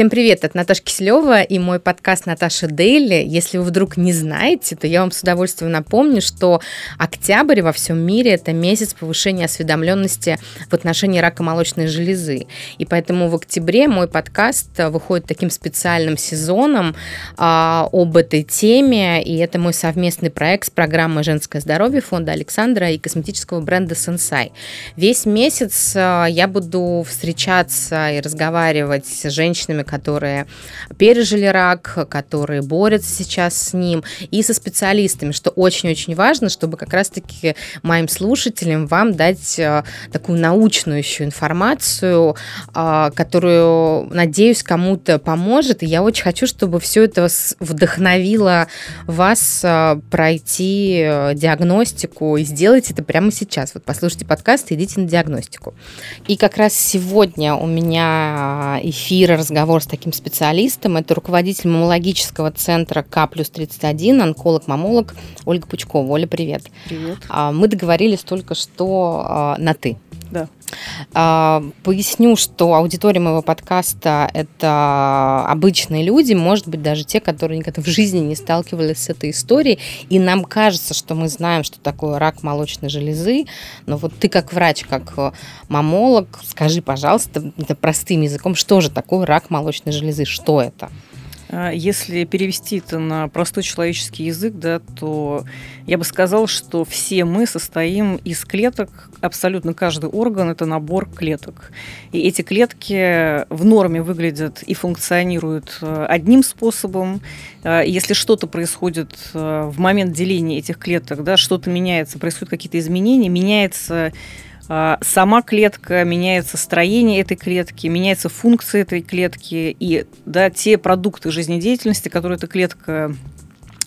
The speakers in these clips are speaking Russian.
Всем привет, это Наташа Киселева и мой подкаст Наташа Дейли. Если вы вдруг не знаете, то я вам с удовольствием напомню, что октябрь во всем мире это месяц повышения осведомленности в отношении рака молочной железы. И поэтому в октябре мой подкаст выходит таким специальным сезоном а, об этой теме. И это мой совместный проект с программой «Женское здоровье» фонда Александра и косметического бренда Sensai. Весь месяц а, я буду встречаться и разговаривать с женщинами, которые пережили рак, которые борются сейчас с ним, и со специалистами, что очень-очень важно, чтобы как раз-таки моим слушателям вам дать э, такую научную еще информацию, э, которую, надеюсь, кому-то поможет. И я очень хочу, чтобы все это вдохновило вас э, пройти диагностику и сделать это прямо сейчас. Вот послушайте подкаст и идите на диагностику. И как раз сегодня у меня эфир, разговор разговор с таким специалистом. Это руководитель мамологического центра К плюс 31, онколог-мамолог Ольга Пучкова. Оля, привет. Привет. А, мы договорились только что а, на «ты». Да. А, поясню, что аудитория моего подкаста – это обычные люди, может быть, даже те, которые никогда в жизни не сталкивались с этой историей, и нам кажется, что мы знаем, что такое рак молочной железы, но вот ты как врач, как мамолог, скажи, пожалуйста, это простым языком, что же такое рак молочной железы, что это? А, если перевести это на простой человеческий язык, да, то я бы сказала, что все мы состоим из клеток, абсолютно каждый орган – это набор клеток. И эти клетки в норме выглядят и функционируют э, одним способом. А, если что-то происходит э, в момент деления этих клеток, да, что-то меняется, происходят какие-то изменения, меняется сама клетка, меняется строение этой клетки, меняется функция этой клетки, и да, те продукты жизнедеятельности, которые эта клетка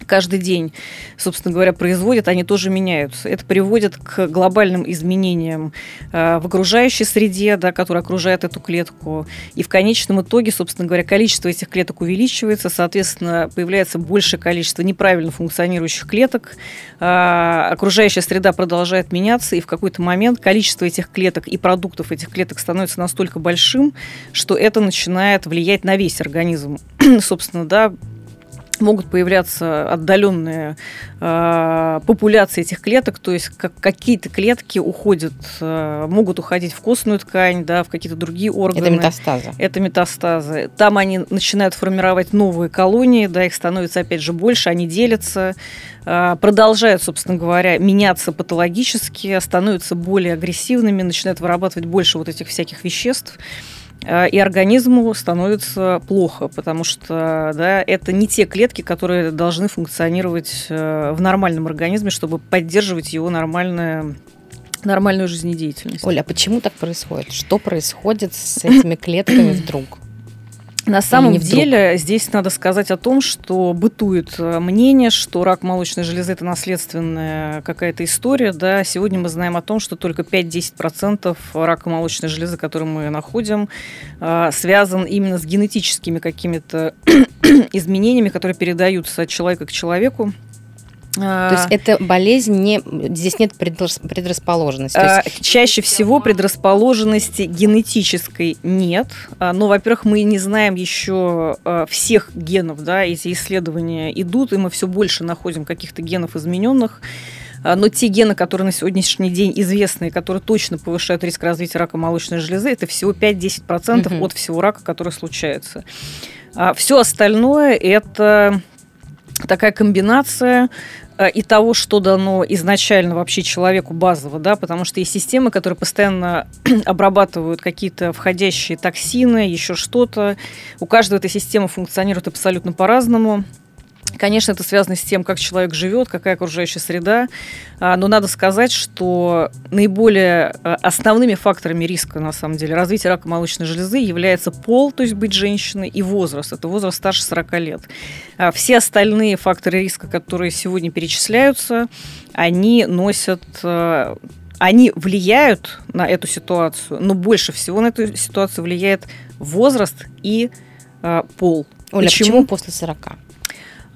каждый день, собственно говоря, производят, они тоже меняются. Это приводит к глобальным изменениям э, в окружающей среде, да, которая окружает эту клетку. И в конечном итоге, собственно говоря, количество этих клеток увеличивается, соответственно, появляется большее количество неправильно функционирующих клеток. Э, окружающая среда продолжает меняться, и в какой-то момент количество этих клеток и продуктов этих клеток становится настолько большим, что это начинает влиять на весь организм. Собственно, да, могут появляться отдаленные э, популяции этих клеток, то есть как, какие-то клетки уходят, э, могут уходить в костную ткань, да, в какие-то другие органы. Это метастазы. Это метастазы. Там они начинают формировать новые колонии, да, их становится опять же больше, они делятся, э, продолжают, собственно говоря, меняться патологически, становятся более агрессивными, начинают вырабатывать больше вот этих всяких веществ. Э, и организму становится плохо, потому что да, это не те клетки, которые должны функционировать э, в нормальном организме, чтобы поддерживать его нормальное нормальную жизнедеятельность. Оля, а почему так происходит? Что происходит с этими клетками вдруг? На самом деле здесь надо сказать о том, что бытует э, мнение, что рак молочной железы – это наследственная какая-то история. Да? Сегодня мы знаем о том, что только 5-10% рака молочной железы, который мы находим, э, связан именно с генетическими какими-то изменениями, которые передаются от человека к человеку. То есть а. это болезнь не здесь нет предрасположенности. Есть... Чаще всего предрасположенности генетической нет. А, но, во-первых, мы не знаем еще а, всех генов, да, эти исследования идут, и мы все больше находим каких-то генов измененных. Но те гены, которые на сегодняшний день известны, которые точно повышают риск развития рака молочной железы, это всего 5-10% угу. от всего рака, который случается. Все остальное это такая комбинация и того, что дано изначально вообще человеку базово, да, потому что есть системы, которые постоянно обрабатывают какие-то входящие токсины, еще что-то. У каждой этой системы функционирует абсолютно по-разному. Конечно, это связано с тем, как человек живет, какая окружающая среда, а, но надо сказать, что наиболее а, основными факторами риска, на самом деле, развития рака молочной железы является пол, то есть быть женщиной, и возраст. Это возраст старше 40 лет. А все остальные факторы риска, которые сегодня перечисляются, они носят они влияют на эту ситуацию, но больше всего на эту ситуацию влияет возраст и э, пол. Оля, почему? почему после 40?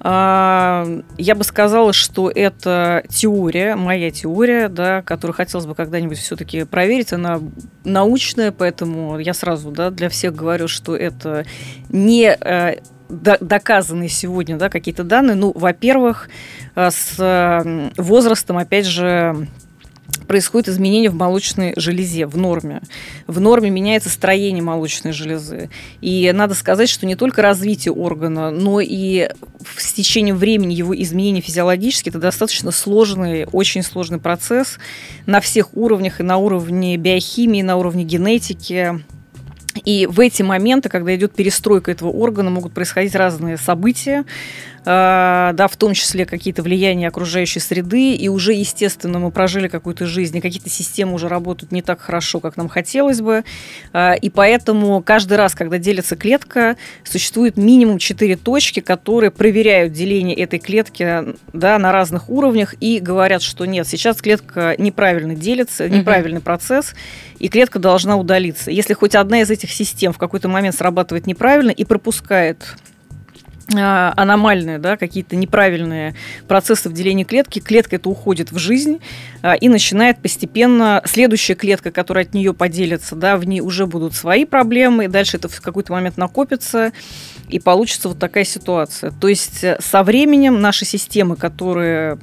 А, я бы сказала, что это теория, моя теория, да, которую хотелось бы когда-нибудь все-таки проверить. Она научная, поэтому я сразу да, для всех говорю, что это не э, доказанные сегодня да, какие-то данные. Ну, во-первых, э, с возрастом, опять же, происходит изменение в молочной железе, в норме. В норме меняется строение молочной железы. И надо сказать, что не только развитие органа, но и с течением времени его изменения физиологически это достаточно сложный, очень сложный процесс на всех уровнях, и на уровне биохимии, и на уровне генетики, и в эти моменты, когда идет перестройка этого органа, могут происходить разные события, да, в том числе какие-то влияния окружающей среды, и уже, естественно, мы прожили какую-то жизнь, и какие-то системы уже работают не так хорошо, как нам хотелось бы, э, и поэтому каждый раз, когда делится клетка, существует минимум 4 точки, которые проверяют деление этой клетки да, на разных уровнях и говорят, что нет, сейчас клетка неправильно делится, неправильный угу. процесс, и клетка должна удалиться. Если хоть одна из этих систем в какой-то момент срабатывает неправильно и пропускает аномальные, да, какие-то неправильные процессы в делении клетки, клетка это уходит в жизнь а, и начинает постепенно следующая клетка, которая от нее поделится, да, в ней уже будут свои проблемы, и дальше это в какой-то момент накопится, и получится вот такая ситуация. То есть э, со временем наши системы, которые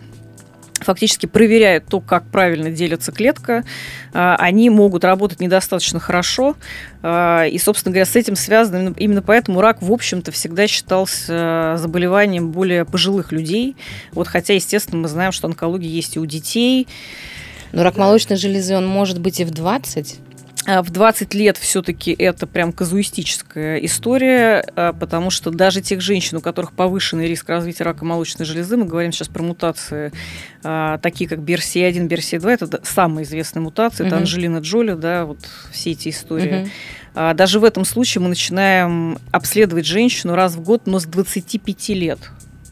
фактически проверяют то, как правильно делится клетка, а, они могут работать недостаточно хорошо. А, и, собственно говоря, с этим связано именно поэтому рак, в общем-то, всегда считался заболеванием более пожилых людей. Вот, хотя, естественно, мы знаем, что онкология есть и у детей. Но рак молочной железы, он может быть и в 20? А, в 20 лет все-таки это прям казуистическая история, а, потому что даже тех женщин, у которых повышенный риск развития рака молочной железы, мы говорим сейчас про мутации, а, такие как BRCA1, BRCA2, это самые известные мутации, это Анжелина Джоли, да, вот все эти истории. Даже в этом случае мы начинаем обследовать женщину раз в год, но с 25 лет.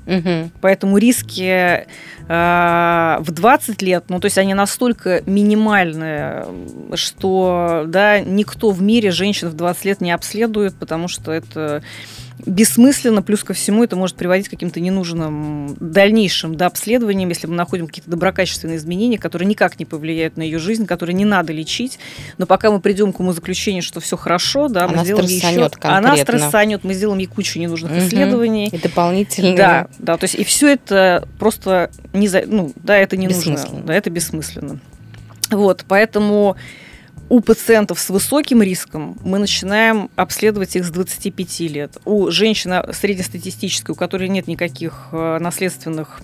Угу. Поэтому риски э, в 20 лет, ну, то есть они настолько минимальные, что да, никто в мире женщин в 20 лет не обследует, потому что это бессмысленно, плюс ко всему это может приводить к каким-то ненужным дальнейшим да, обследованиям, если мы находим какие-то доброкачественные изменения, которые никак не повлияют на ее жизнь, которые не надо лечить. Но пока мы придем к умозаключению, что все хорошо, да, она мы сделаем еще... Она стрессанет, мы сделаем ей кучу ненужных угу. исследований. И дополнительные. Да, да, то есть и все это просто не за... ну, да, это не нужно. Да, это бессмысленно. Вот, поэтому у пациентов с высоким риском мы начинаем обследовать их с 25 лет. У женщины среднестатистической, у которой нет никаких э, наследственных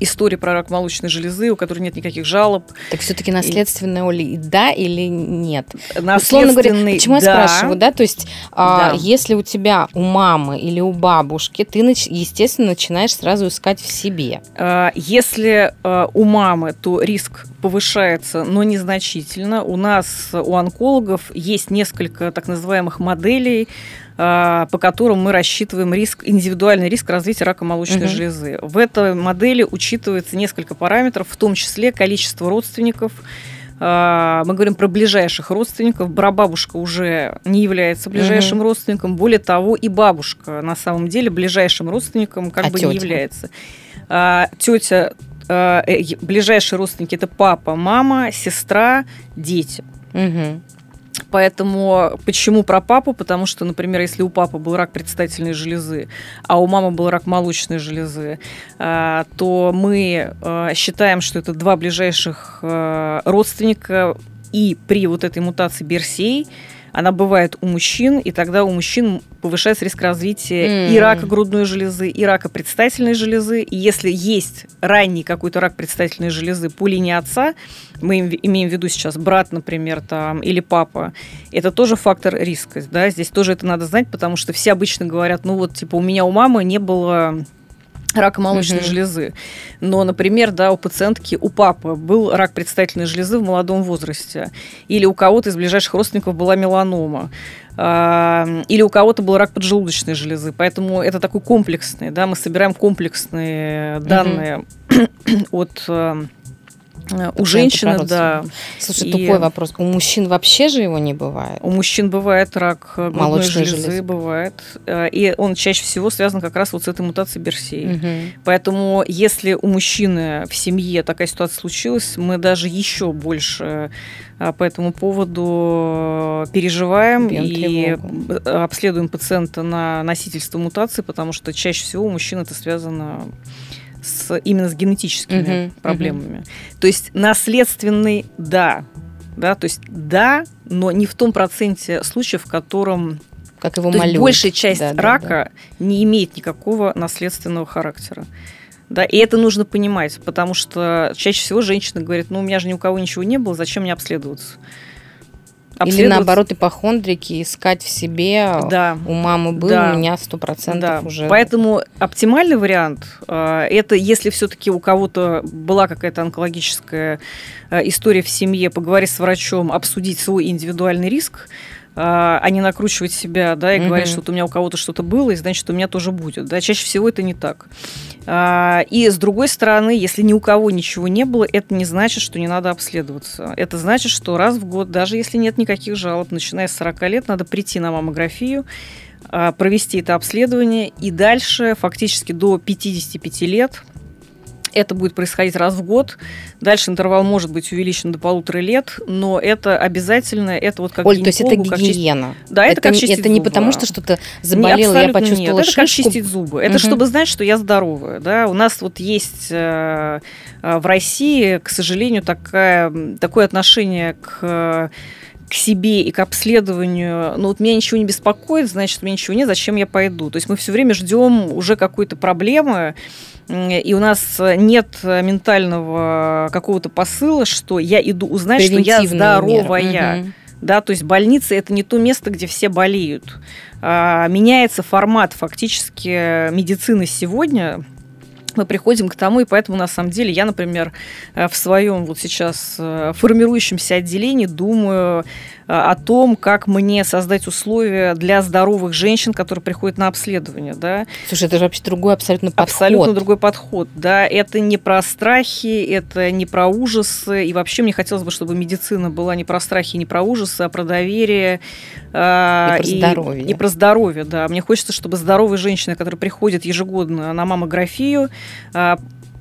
истории про рак молочной железы, у которой нет никаких жалоб. Так все-таки наследственная ли да или нет? Наследственный, говоря, почему да. я спрашиваю, да? То есть, а, да. А, если у тебя у мамы или у бабушки, ты, естественно, начинаешь сразу искать в себе. А, если а, у мамы, то риск повышается, но незначительно. У нас, у онкологов, есть несколько так называемых моделей, по которым мы рассчитываем риск, индивидуальный риск развития рака молочной угу. железы. В этой модели учитывается несколько параметров, в том числе количество родственников, а, мы говорим про ближайших родственников. Прабабушка уже не является ближайшим угу. родственником. Более того, и бабушка на самом деле ближайшим родственником как а бы тетя? не является. А, тетя, а, э, ближайшие родственники это папа, мама, сестра, дети. Угу. Поэтому почему про папу? Потому что, например, если у папы был рак предстательной железы, а у мамы был рак молочной железы, а, то мы а, считаем, что это два ближайших а, родственника, и при вот этой мутации Берсей она бывает у мужчин, и тогда у мужчин повышается риск развития mm. и рака грудной железы, и рака предстательной железы. И если есть ранний какой-то рак предстательной железы по линии отца, мы имеем в виду сейчас брат, например, там, или папа, это тоже фактор риска. Да? Здесь тоже это надо знать, потому что все обычно говорят, ну вот, типа, у меня у мамы не было рака молочной угу. железы. Но, например, да, у пациентки, у папы был рак предстательной железы в молодом возрасте. Или у кого-то из ближайших родственников была меланома. Или у кого-то был рак поджелудочной железы. Поэтому это такой комплексный, да, мы собираем комплексные данные угу. от у женщины, да. Слушай, и... тупой вопрос. У мужчин вообще же его не бывает? У мужчин бывает рак грудной железы, железы, бывает. Э, и он чаще всего связан как раз вот с этой мутацией Берсей. Угу. Поэтому если у мужчины в семье такая ситуация случилась, мы даже еще больше э, по этому поводу переживаем Бьем и тревогу. обследуем пациента на носительство мутации, потому что чаще всего у мужчин это связано с, именно с генетическими угу, проблемами. Угу. То есть наследственный да, да, то есть да, но не в том проценте случаев, в котором как его то есть большая часть да, рака да, да. не имеет никакого наследственного характера. Да, и это нужно понимать, потому что чаще всего женщина говорит, ну, у меня же ни у кого ничего не было, зачем мне обследоваться? Или наоборот ипохондрики, искать в себе. Да. У мамы был, да. у меня сто процентов да. уже. Поэтому оптимальный вариант э, это если все-таки у кого-то была какая-то онкологическая э, история в семье, поговорить с врачом, обсудить свой индивидуальный риск а, а не накручивать себя, да, и угу. говорить, что вот у меня у кого-то что-то было, и значит, у меня тоже будет. Да, чаще всего это не так. А, и с другой стороны, если ни у кого ничего не было, это не значит, что не надо обследоваться. Это значит, что раз в год, даже если нет никаких жалоб, начиная с 40 лет, надо прийти на маммографию, а, провести это обследование, и дальше, фактически до 55 лет, это будет происходить раз в год. Дальше интервал может быть увеличен до полутора лет, но это обязательно, это вот как Оль, то есть это гигиена? Чист... Да, это, это как чистить Это зубы. не потому, что что-то заболело, я почувствовала нет, это как чистить зубы. Это угу. чтобы знать, что я здоровая. Да? У нас вот есть э, э, в России, к сожалению, такая, такое отношение к к себе и к обследованию, ну вот меня ничего не беспокоит, значит, меня ничего нет, зачем я пойду? То есть мы все время ждем уже какой-то проблемы, и у нас нет ментального какого-то посыла, что я иду узнать, что я здоровая. Угу. Да, то есть больница это не то место, где все болеют. А, меняется формат фактически медицины сегодня мы приходим к тому, и поэтому, на самом деле, я, например, э, в своем вот сейчас э, формирующемся отделении думаю э, о том, как мне создать условия для здоровых женщин, которые приходят на обследование. Да. Слушай, это же вообще другой абсолютно подход. Абсолютно другой подход. Да. Это не про страхи, это не про ужасы. И вообще мне хотелось бы, чтобы медицина была не про страхи, не про ужасы, а про доверие. И про и, здоровье. И про здоровье, да. Мне хочется, чтобы здоровые женщины, которые приходят ежегодно на маммографию, а,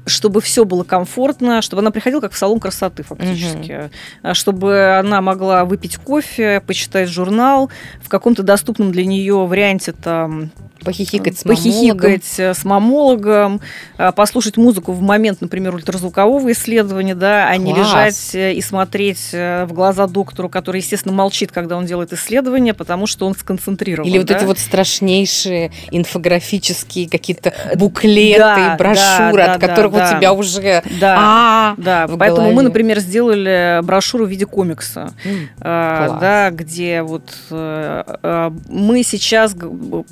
чтобы все было комфортно, чтобы она приходила как в салон красоты фактически, угу. чтобы она могла выпить кофе, почитать журнал в каком-то доступном для нее варианте там Похихикать с Похихикать э, с мамологом, э, послушать музыку в момент, например, ультразвукового исследования, да, а не лежать э, и смотреть в глаза доктору, который, естественно, молчит, когда он делает исследование, потому что он сконцентрирован. Или вот эти вот страшнейшие инфографические какие-то буклеты, да, брошюры, да, от да, которых да, у тебя уже да, а, да. Поэтому голове. мы, например, сделали брошюру в виде комикса, mm, да, где вот мы сейчас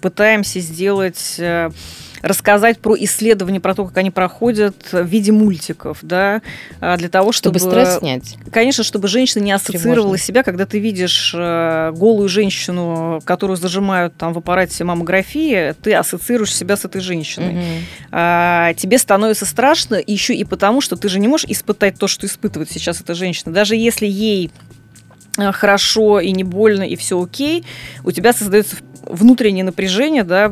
пытаемся пытаемся сделать э, рассказать про исследования, про то, как они проходят в виде мультиков, да, а, для того, чтобы... Чтобы стресс снять. Конечно, чтобы женщина не ассоциировала Тревожно. себя, когда ты видишь э, голую женщину, которую зажимают там в аппарате маммографии, ты ассоциируешь себя с этой женщиной. Угу. Тебе становится страшно еще и потому, что ты же не можешь испытать то, что испытывает сейчас эта женщина. Даже если ей хорошо и не больно, и все окей, у тебя создается внутреннее напряжение, да,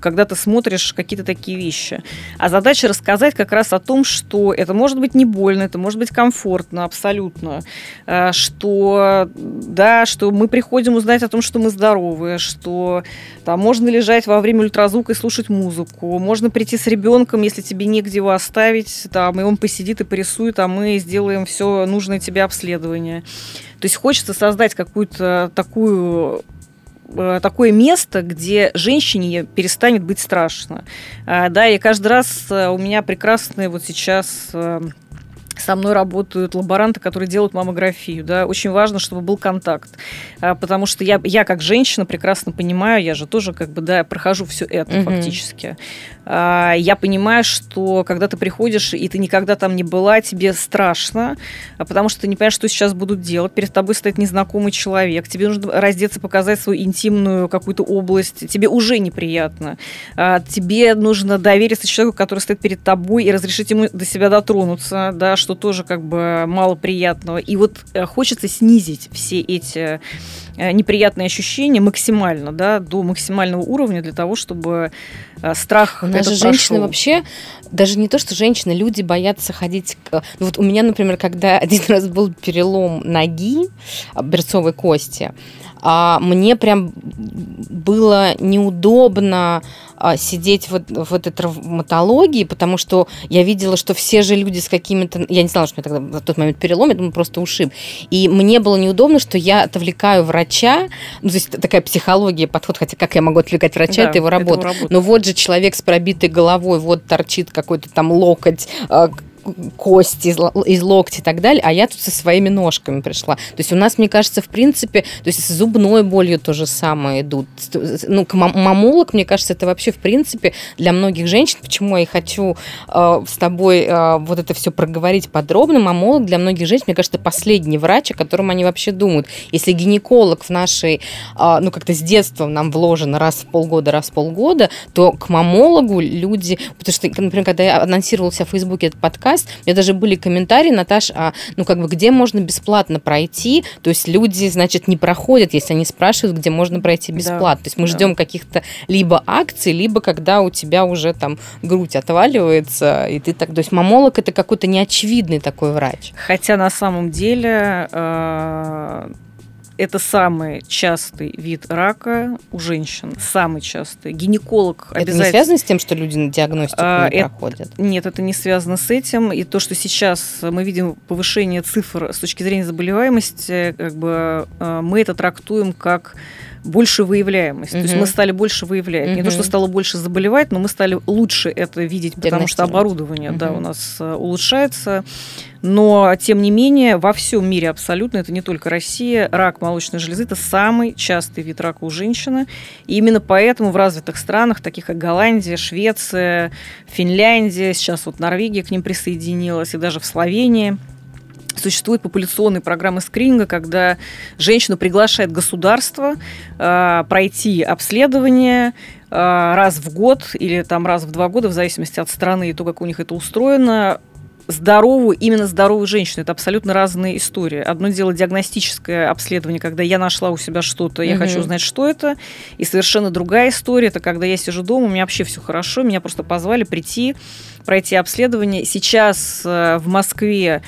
когда ты смотришь какие-то такие вещи. А задача рассказать как раз о том, что это может быть не больно, это может быть комфортно абсолютно, э, что, да, что мы приходим узнать о том, что мы здоровы, что там можно лежать во время ультразвука и слушать музыку, можно прийти с ребенком, если тебе негде его оставить, там, и он посидит и порисует, а мы сделаем все нужное тебе обследование. То есть хочется создать какую-то такую Э, такое место, где женщине перестанет быть страшно. А, да, и каждый раз э, у меня прекрасные вот сейчас э, со мной работают лаборанты, которые делают маммографию. Да? Очень важно, чтобы был контакт. А, потому что я, я как женщина прекрасно понимаю, я же тоже как бы, да, прохожу все это угу. фактически. А, я понимаю, что когда ты приходишь, и ты никогда там не была, тебе страшно, а, потому что ты не понимаешь, что сейчас будут делать. Перед тобой стоит незнакомый человек, тебе нужно раздеться, показать свою интимную какую-то область, тебе уже неприятно. Тебе нужно довериться человеку, который стоит перед тобой, и разрешить ему до себя дотронуться, да, что тоже как бы мало приятного. И вот э, хочется снизить все эти э, неприятные ощущения максимально, да, до максимального уровня для того, чтобы страх У нас же женщины вообще, даже не то, что женщины, люди боятся ходить к... Ну, вот у меня, например, когда один раз был перелом ноги, берцовой кости, а мне прям было неудобно а, сидеть вот в этой травматологии, потому что я видела, что все же люди с какими-то... Я не знала, что мне тогда в тот момент перелом, я думаю, просто ушиб. И мне было неудобно, что я отвлекаю врача, ну, то есть такая психология, подход, хотя как я могу отвлекать врача, да, это его работа. Это его работа. Но вот же человек с пробитой головой, вот торчит какой-то там локоть, а, кости из, из локти и так далее, а я тут со своими ножками пришла. То есть у нас, мне кажется, в принципе, то есть с зубной болью то же самое идут. Ну, мамолог, мне кажется, это вообще, в принципе, для многих женщин, почему я и хочу э, с тобой э, вот это все проговорить подробно, мамолог для многих женщин, мне кажется, последний врач, о котором они вообще думают. Если гинеколог в нашей, э, ну, как-то с детства нам вложен раз в полгода, раз в полгода, то к мамологу люди, потому что, например, когда я анонсировала себя в Фейсбуке этот подкаст, подкаст. У меня даже были комментарии, Наташ, а, ну как бы где можно бесплатно пройти? То есть люди, значит, не проходят, если они спрашивают, где можно пройти бесплатно. Да, То есть мы да. ждем каких-то либо акций, либо когда у тебя уже там грудь отваливается, и ты так... То есть мамолог это какой-то неочевидный такой врач. Хотя на самом деле э это самый частый вид рака у женщин. Самый частый. Гинеколог это обязательно... не связано с тем, что люди на диагностику а, не это... проходят? Нет, это не связано с этим. И то, что сейчас мы видим повышение цифр с точки зрения заболеваемости, как бы э, мы это трактуем как больше выявляемость. Угу. То есть мы стали больше выявлять. Угу. Не то, что стало больше заболевать, но мы стали лучше это видеть, потому что оборудование угу. да, у нас э, улучшается. Но, тем не менее, во всем мире абсолютно, это не только Россия, рак молочной железы – это самый частый вид рака у женщины. И именно поэтому в развитых странах, таких как Голландия, Швеция, Финляндия, сейчас вот Норвегия к ним присоединилась, и даже в Словении – Существуют популяционные программы скрининга, когда женщину приглашает государство э, пройти обследование э, раз в год или там раз в два года, в зависимости от страны и то, как у них это устроено, здоровую, именно здоровую женщину. Это абсолютно разные истории. Одно дело диагностическое обследование, когда я нашла у себя что-то, я угу. хочу узнать, что это. И совершенно другая история, это когда я сижу дома, у меня вообще все хорошо, меня просто позвали прийти, пройти обследование. Сейчас э, в Москве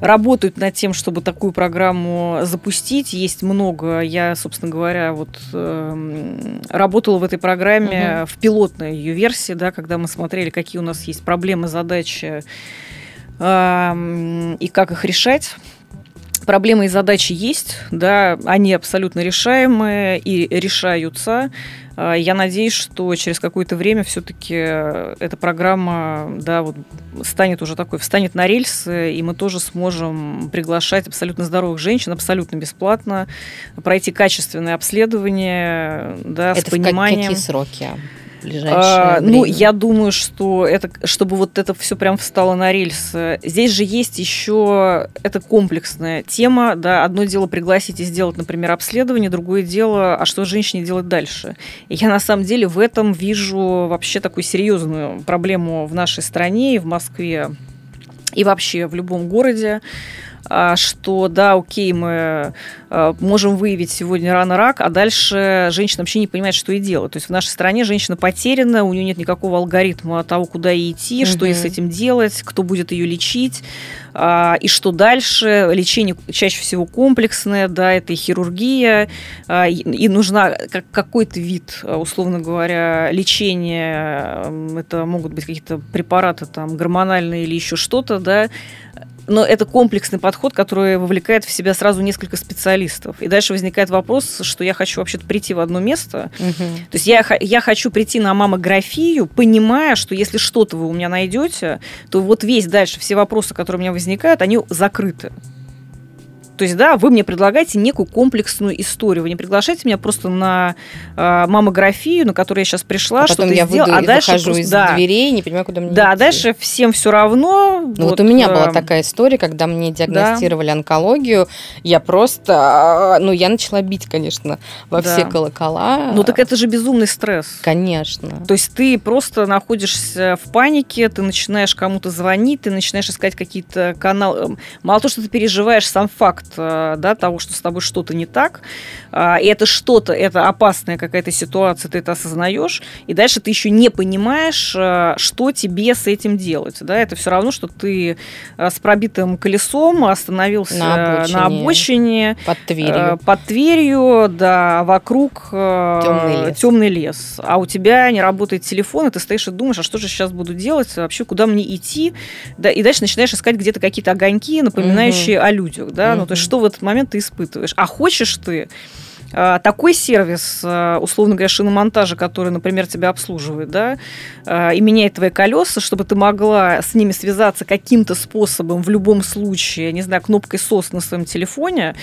работают над тем, чтобы такую программу запустить. Есть много. Я, собственно говоря, вот э, работала в этой программе угу. в пилотной ее версии, да, когда мы смотрели, какие у нас есть проблемы, задачи э, и как их решать. Проблемы и задачи есть, да, они абсолютно решаемые и решаются. А, я надеюсь, что через какое-то время все-таки эта программа да, вот станет уже такой, встанет на рельсы, и мы тоже сможем приглашать абсолютно здоровых женщин абсолютно бесплатно, пройти качественное обследование да, Это с пониманием. В какие сроки? Ближайшее а, время? Ну, я думаю, что это, чтобы вот это все прям встало на рельсы. Здесь же есть еще это комплексная тема. Да, одно дело пригласить и сделать, например, обследование, другое дело, а что женщине делать дальше. И я на самом деле в этом вижу вообще такую серьезную проблему в нашей стране и в Москве и вообще в любом городе. А, что да, окей, мы а, можем выявить сегодня рано рак, а дальше женщина вообще не понимает, что ей делать. То есть в нашей стране женщина потеряна, у нее нет никакого алгоритма того, куда ей идти, угу. что ей с этим делать, кто будет ее лечить, а, и что дальше. Лечение чаще всего комплексное, да, это и хирургия, и нужна какой-то вид, условно говоря, лечения, это могут быть какие-то препараты там гормональные или еще что-то, да, но это комплексный подход, который вовлекает в себя сразу несколько специалистов. И дальше возникает вопрос, что я хочу вообще-то прийти в одно место. Угу. То есть я, я хочу прийти на маммографию, понимая, что если что-то вы у меня найдете, то вот весь дальше, все вопросы, которые у меня возникают, они закрыты. То есть, да, вы мне предлагаете некую комплексную историю. Вы не приглашаете меня просто на э, маммографию, на которую я сейчас пришла, а потом что я выйду, а дальше выхожу просто, из да, дверей, не понимаю, куда мне Да, идти. дальше всем все равно. Ну вот, вот у меня э, была такая история, когда мне диагностировали да. онкологию, я просто, ну, я начала бить, конечно, во да. все колокола. Ну так это же безумный стресс. Конечно. То есть ты просто находишься в панике, ты начинаешь кому-то звонить, ты начинаешь искать какие-то каналы. Мало того, что ты переживаешь сам факт э, да, того, что с тобой что-то не так, и это что-то, это опасная какая-то ситуация, ты это осознаешь, и дальше ты еще не понимаешь, э, что тебе с этим делать. Да? Это все равно, что ты э, с пробитым колесом остановился на обочине, на обочине под Тверью. под Тверью, да, вокруг темный лес. темный лес. А у тебя не работает телефон, и ты стоишь и думаешь, а что же сейчас буду делать, вообще куда мне идти, да, и дальше начинаешь искать где-то какие-то огоньки, напоминающие угу. о людях, да, угу. ну то есть что в этот момент ты испытываешь. А хочешь ты а, такой сервис, а, условно говоря, шиномонтажа, который, например, тебя обслуживает, да, а, и меняет твои колеса, чтобы ты могла с ними связаться каким-то способом в любом случае, не знаю, кнопкой SOS на своем телефоне,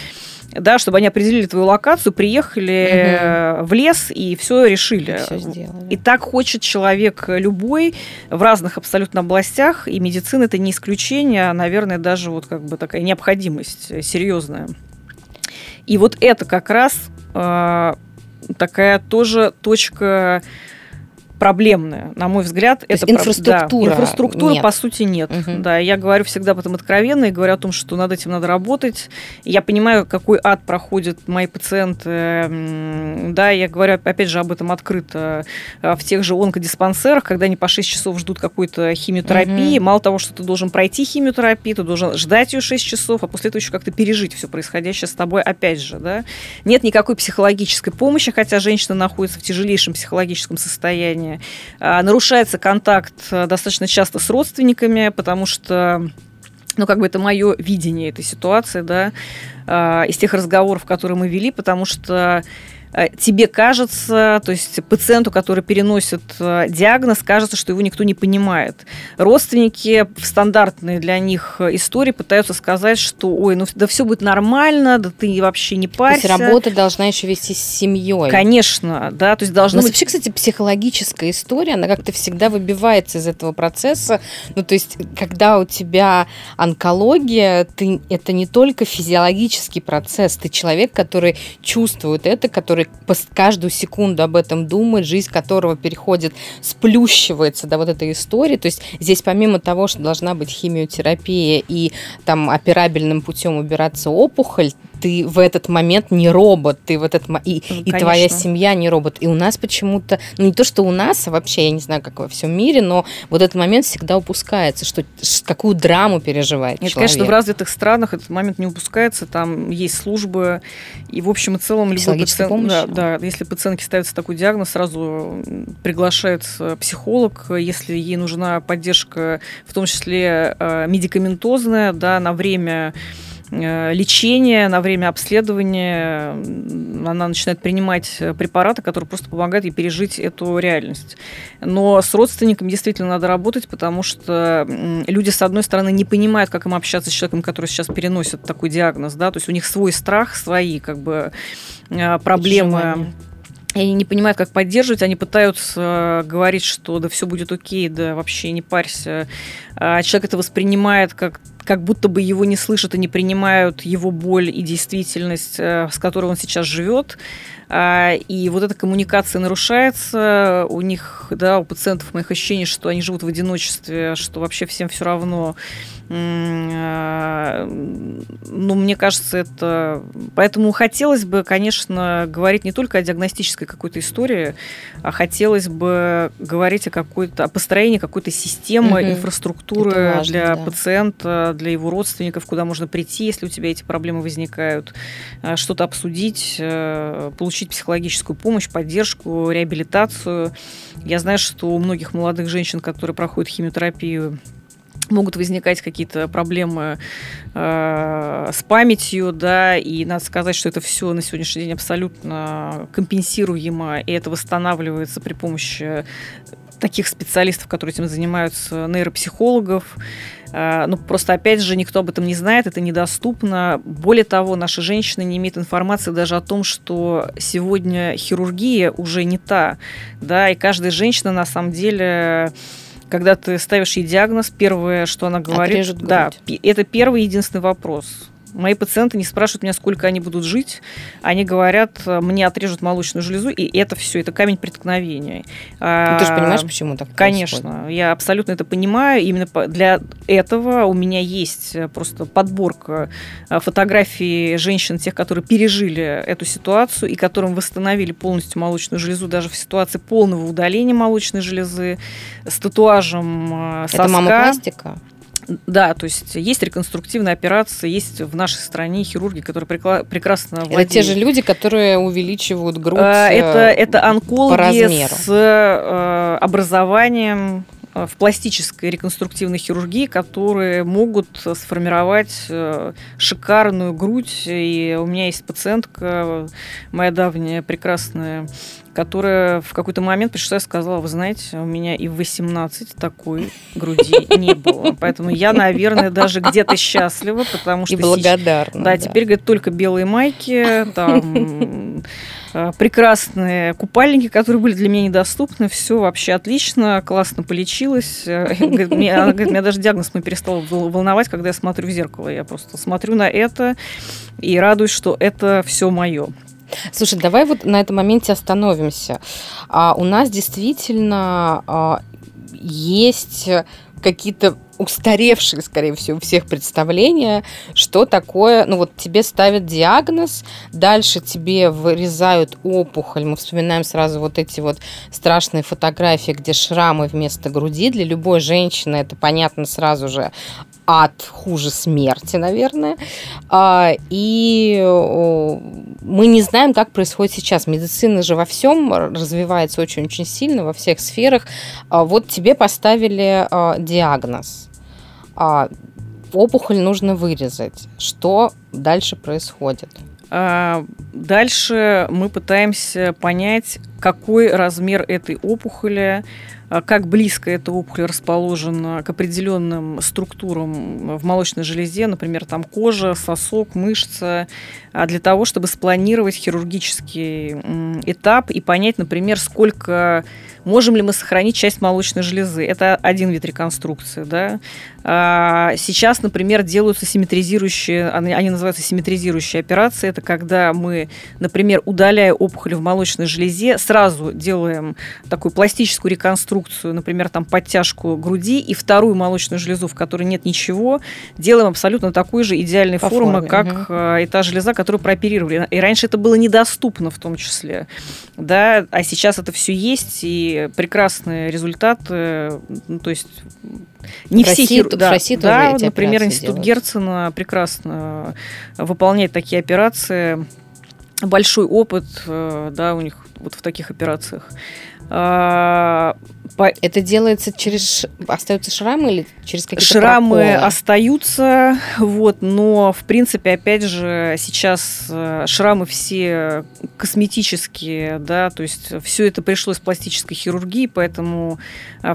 да, чтобы они определили твою локацию, приехали угу. в лес и все решили. И, все и так хочет человек любой в разных абсолютно областях, и медицина это не исключение, а, наверное, даже вот как бы такая необходимость серьезная. И вот это как раз э, такая тоже точка проблемная, на мой взгляд. То это инфраструктура. Да, инфраструктуры, по сути, нет. Угу. Да, я говорю всегда об этом откровенно и говорю о том, что над этим надо работать. Я понимаю, какой ад проходят мои пациенты. Да, я говорю, опять же, об этом открыто э, в тех же онкодиспансерах, когда они по 6 часов ждут какой-то химиотерапии. Угу. Мало того, что ты должен пройти химиотерапию, ты должен ждать ее 6 часов, а после этого еще как-то пережить все происходящее с тобой опять же. Да? Нет никакой психологической помощи, хотя женщина находится в тяжелейшем психологическом состоянии. А, нарушается контакт э, достаточно часто с родственниками, потому что ну, как бы это мое видение этой ситуации, да, а, из тех разговоров, которые мы вели, потому что тебе кажется, то есть пациенту, который переносит э, диагноз, кажется, что его никто не понимает. Родственники в стандартной для них истории пытаются сказать, что ой, ну да все будет нормально, да ты вообще не парься. То есть работа должна еще вести с семьей. Конечно, да, то есть должна быть... вообще, кстати, психологическая история, она как-то всегда выбивается из этого процесса. Ну, то есть, когда у тебя онкология, ты, это не только физиологический процесс, ты человек, который чувствует это, который который каждую секунду об этом думает, жизнь которого переходит, сплющивается до вот этой истории. То есть здесь помимо того, что должна быть химиотерапия и там операбельным путем убираться опухоль, ты в этот момент не робот, ты в этот и, ну, и твоя семья не робот. И у нас почему-то, ну не то, что у нас, а вообще, я не знаю, как во всем мире, но вот этот момент всегда упускается, что какую драму переживает Нет, человек. конечно, в развитых странах этот момент не упускается, там есть службы, и в общем и целом любой пациент, помощь, да, да, если пациентке ставится такой диагноз, сразу приглашается психолог, если ей нужна поддержка, в том числе э, медикаментозная, да, на время Э, лечения, на время обследования она начинает принимать препараты, которые просто помогают ей пережить эту реальность. Но с родственниками действительно надо работать, потому что люди, с одной стороны, не понимают, как им общаться с человеком, который сейчас переносит такой диагноз, да, то есть у них свой страх, свои как бы э, проблемы. И они не понимают, как поддерживать, они пытаются э, говорить, что да все будет окей, да вообще не парься. А человек это воспринимает как, как будто бы его не слышат и не принимают его боль и действительность, э, с которой он сейчас живет. А, и вот эта коммуникация нарушается, у них, да, у пациентов моих ощущение, что они живут в одиночестве, что вообще всем все равно. А, ну, мне кажется, это... Поэтому хотелось бы, конечно, говорить не только о диагностической какой-то истории, а хотелось бы говорить о какой-то о построении какой-то системы, угу. инфраструктуры важно, для да. пациента, для его родственников, куда можно прийти, если у тебя эти проблемы возникают, а, что-то обсудить, э, получить психологическую помощь, поддержку, реабилитацию. Я знаю, что у многих молодых женщин, которые проходят химиотерапию, могут возникать какие-то проблемы э, с памятью, да, и надо сказать, что это все на сегодняшний день абсолютно компенсируемо, и это восстанавливается при помощи таких специалистов, которые этим занимаются, нейропсихологов. А, ну, просто, опять же, никто об этом не знает, это недоступно. Более того, наши женщины не имеют информации даже о том, что сегодня хирургия уже не та, да, и каждая женщина, на самом деле, когда ты ставишь ей диагноз, первое, что она говорит, Отрежут грудь. да, это первый единственный вопрос. Мои пациенты не спрашивают меня, сколько они будут жить. Они говорят, мне отрежут молочную железу, и это все, это камень преткновения. Ну, ты же понимаешь, почему так Конечно, происходит? я абсолютно это понимаю. Именно для этого у меня есть э, просто подборка э, фотографий женщин, тех, которые пережили эту ситуацию и которым восстановили полностью молочную железу, даже в ситуации полного удаления молочной железы, с татуажем э, соска. Это мамопластика? Да, то есть есть реконструктивная операция, есть в нашей стране хирурги, которые прекла- прекрасно Это владеют. те же люди, которые увеличивают грудь. А, Это, это онкологи с э, образованием э, в пластической реконструктивной хирургии, которые могут сформировать шикарную грудь. И у меня есть пациентка, моя давняя, прекрасная, которая в какой-то момент пришла и сказала, вы знаете, у меня и в 18 такой груди не было. Поэтому я, наверное, даже где-то счастлива, потому что И благодарна. да, теперь, говорит, только белые майки, там э, прекрасные купальники, которые были для меня недоступны, все вообще отлично, классно полечилась. Э, говорит, Она говорит, меня даже диагноз мы перестал вол- волновать, когда я смотрю в зеркало. Я просто смотрю на это и радуюсь, что это все мое. Слушай, давай вот на этом моменте остановимся. А, у нас действительно а, есть какие-то устаревшие, скорее всего, у всех представления, что такое, ну вот тебе ставят диагноз, дальше тебе вырезают опухоль, мы вспоминаем сразу вот эти вот страшные фотографии, где шрамы вместо груди, для любой женщины это понятно сразу же ад хуже смерти, наверное. А, И мы не знаем, как происходит сейчас. Медицина же во всем развивается очень-очень сильно, во всех сферах. А, Вот тебе поставили а, диагноз. Опухоль нужно вырезать. Что дальше происходит? А, Дальше мы пытаемся понять, какой размер этой опухоли, а, как близко эта опухоль расположена к определенным структурам в молочной железе, например, там кожа, сосок, мышца, а, для того, чтобы спланировать хирургический этап и понять, например, сколько можем ли мы сохранить часть молочной железы. Это один вид реконструкции. Да? А, Сейчас, например, делаются симметризирующие, они, называются симметризирующие операции. Это когда мы, например, удаляя опухоль в молочной железе, сразу делаем такую пластическую реконструкцию, например, там подтяжку груди и вторую молочную железу, в которой нет ничего, делаем абсолютно такой же идеальной По формы, форме, как а, и та железа, которую прооперировали. И раньше это было недоступно в том числе. Да? А сейчас это все есть, и прекрасные результаты. Ну, то есть не В все России в да, России тоже да, например, институт делают. Герцена прекрасно выполняет такие операции. Большой опыт, э, да, у них вот в таких операциях. А, Это делается через... Остаются шрамы или через какие-то Шрамы проколы? остаются, вот, но в принципе, опять же, сейчас э, шрамы все косметические, да, то есть все это пришло из пластической хирургии, поэтому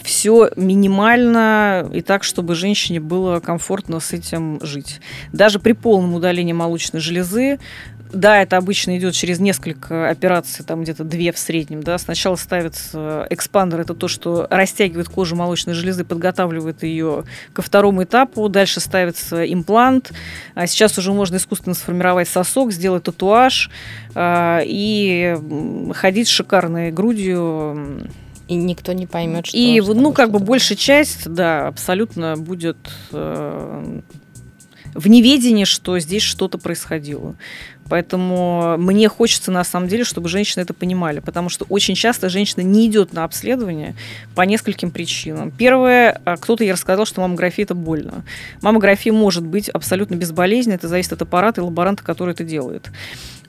все минимально и так, чтобы женщине было комфортно с этим жить. Даже при полном удалении молочной железы да, это обычно идет через несколько операций, там где-то две в среднем. Да. Сначала ставится экспандер, это то, что растягивает кожу молочной железы, подготавливает ее ко второму этапу. Дальше ставится имплант. А сейчас уже можно искусственно сформировать сосок, сделать татуаж а, и ходить с шикарной грудью. И никто не поймет, что... И, ну, как бы большая часть, да, абсолютно будет э, в неведении, что здесь что-то происходило. Поэтому мне хочется, на самом деле, чтобы женщины это понимали, потому что очень часто женщина не идет на обследование по нескольким причинам. Первое, а, кто-то ей рассказал, что маммография это больно. Маммография может быть абсолютно безболезненной, это зависит от аппарата и лаборанта, который это делает.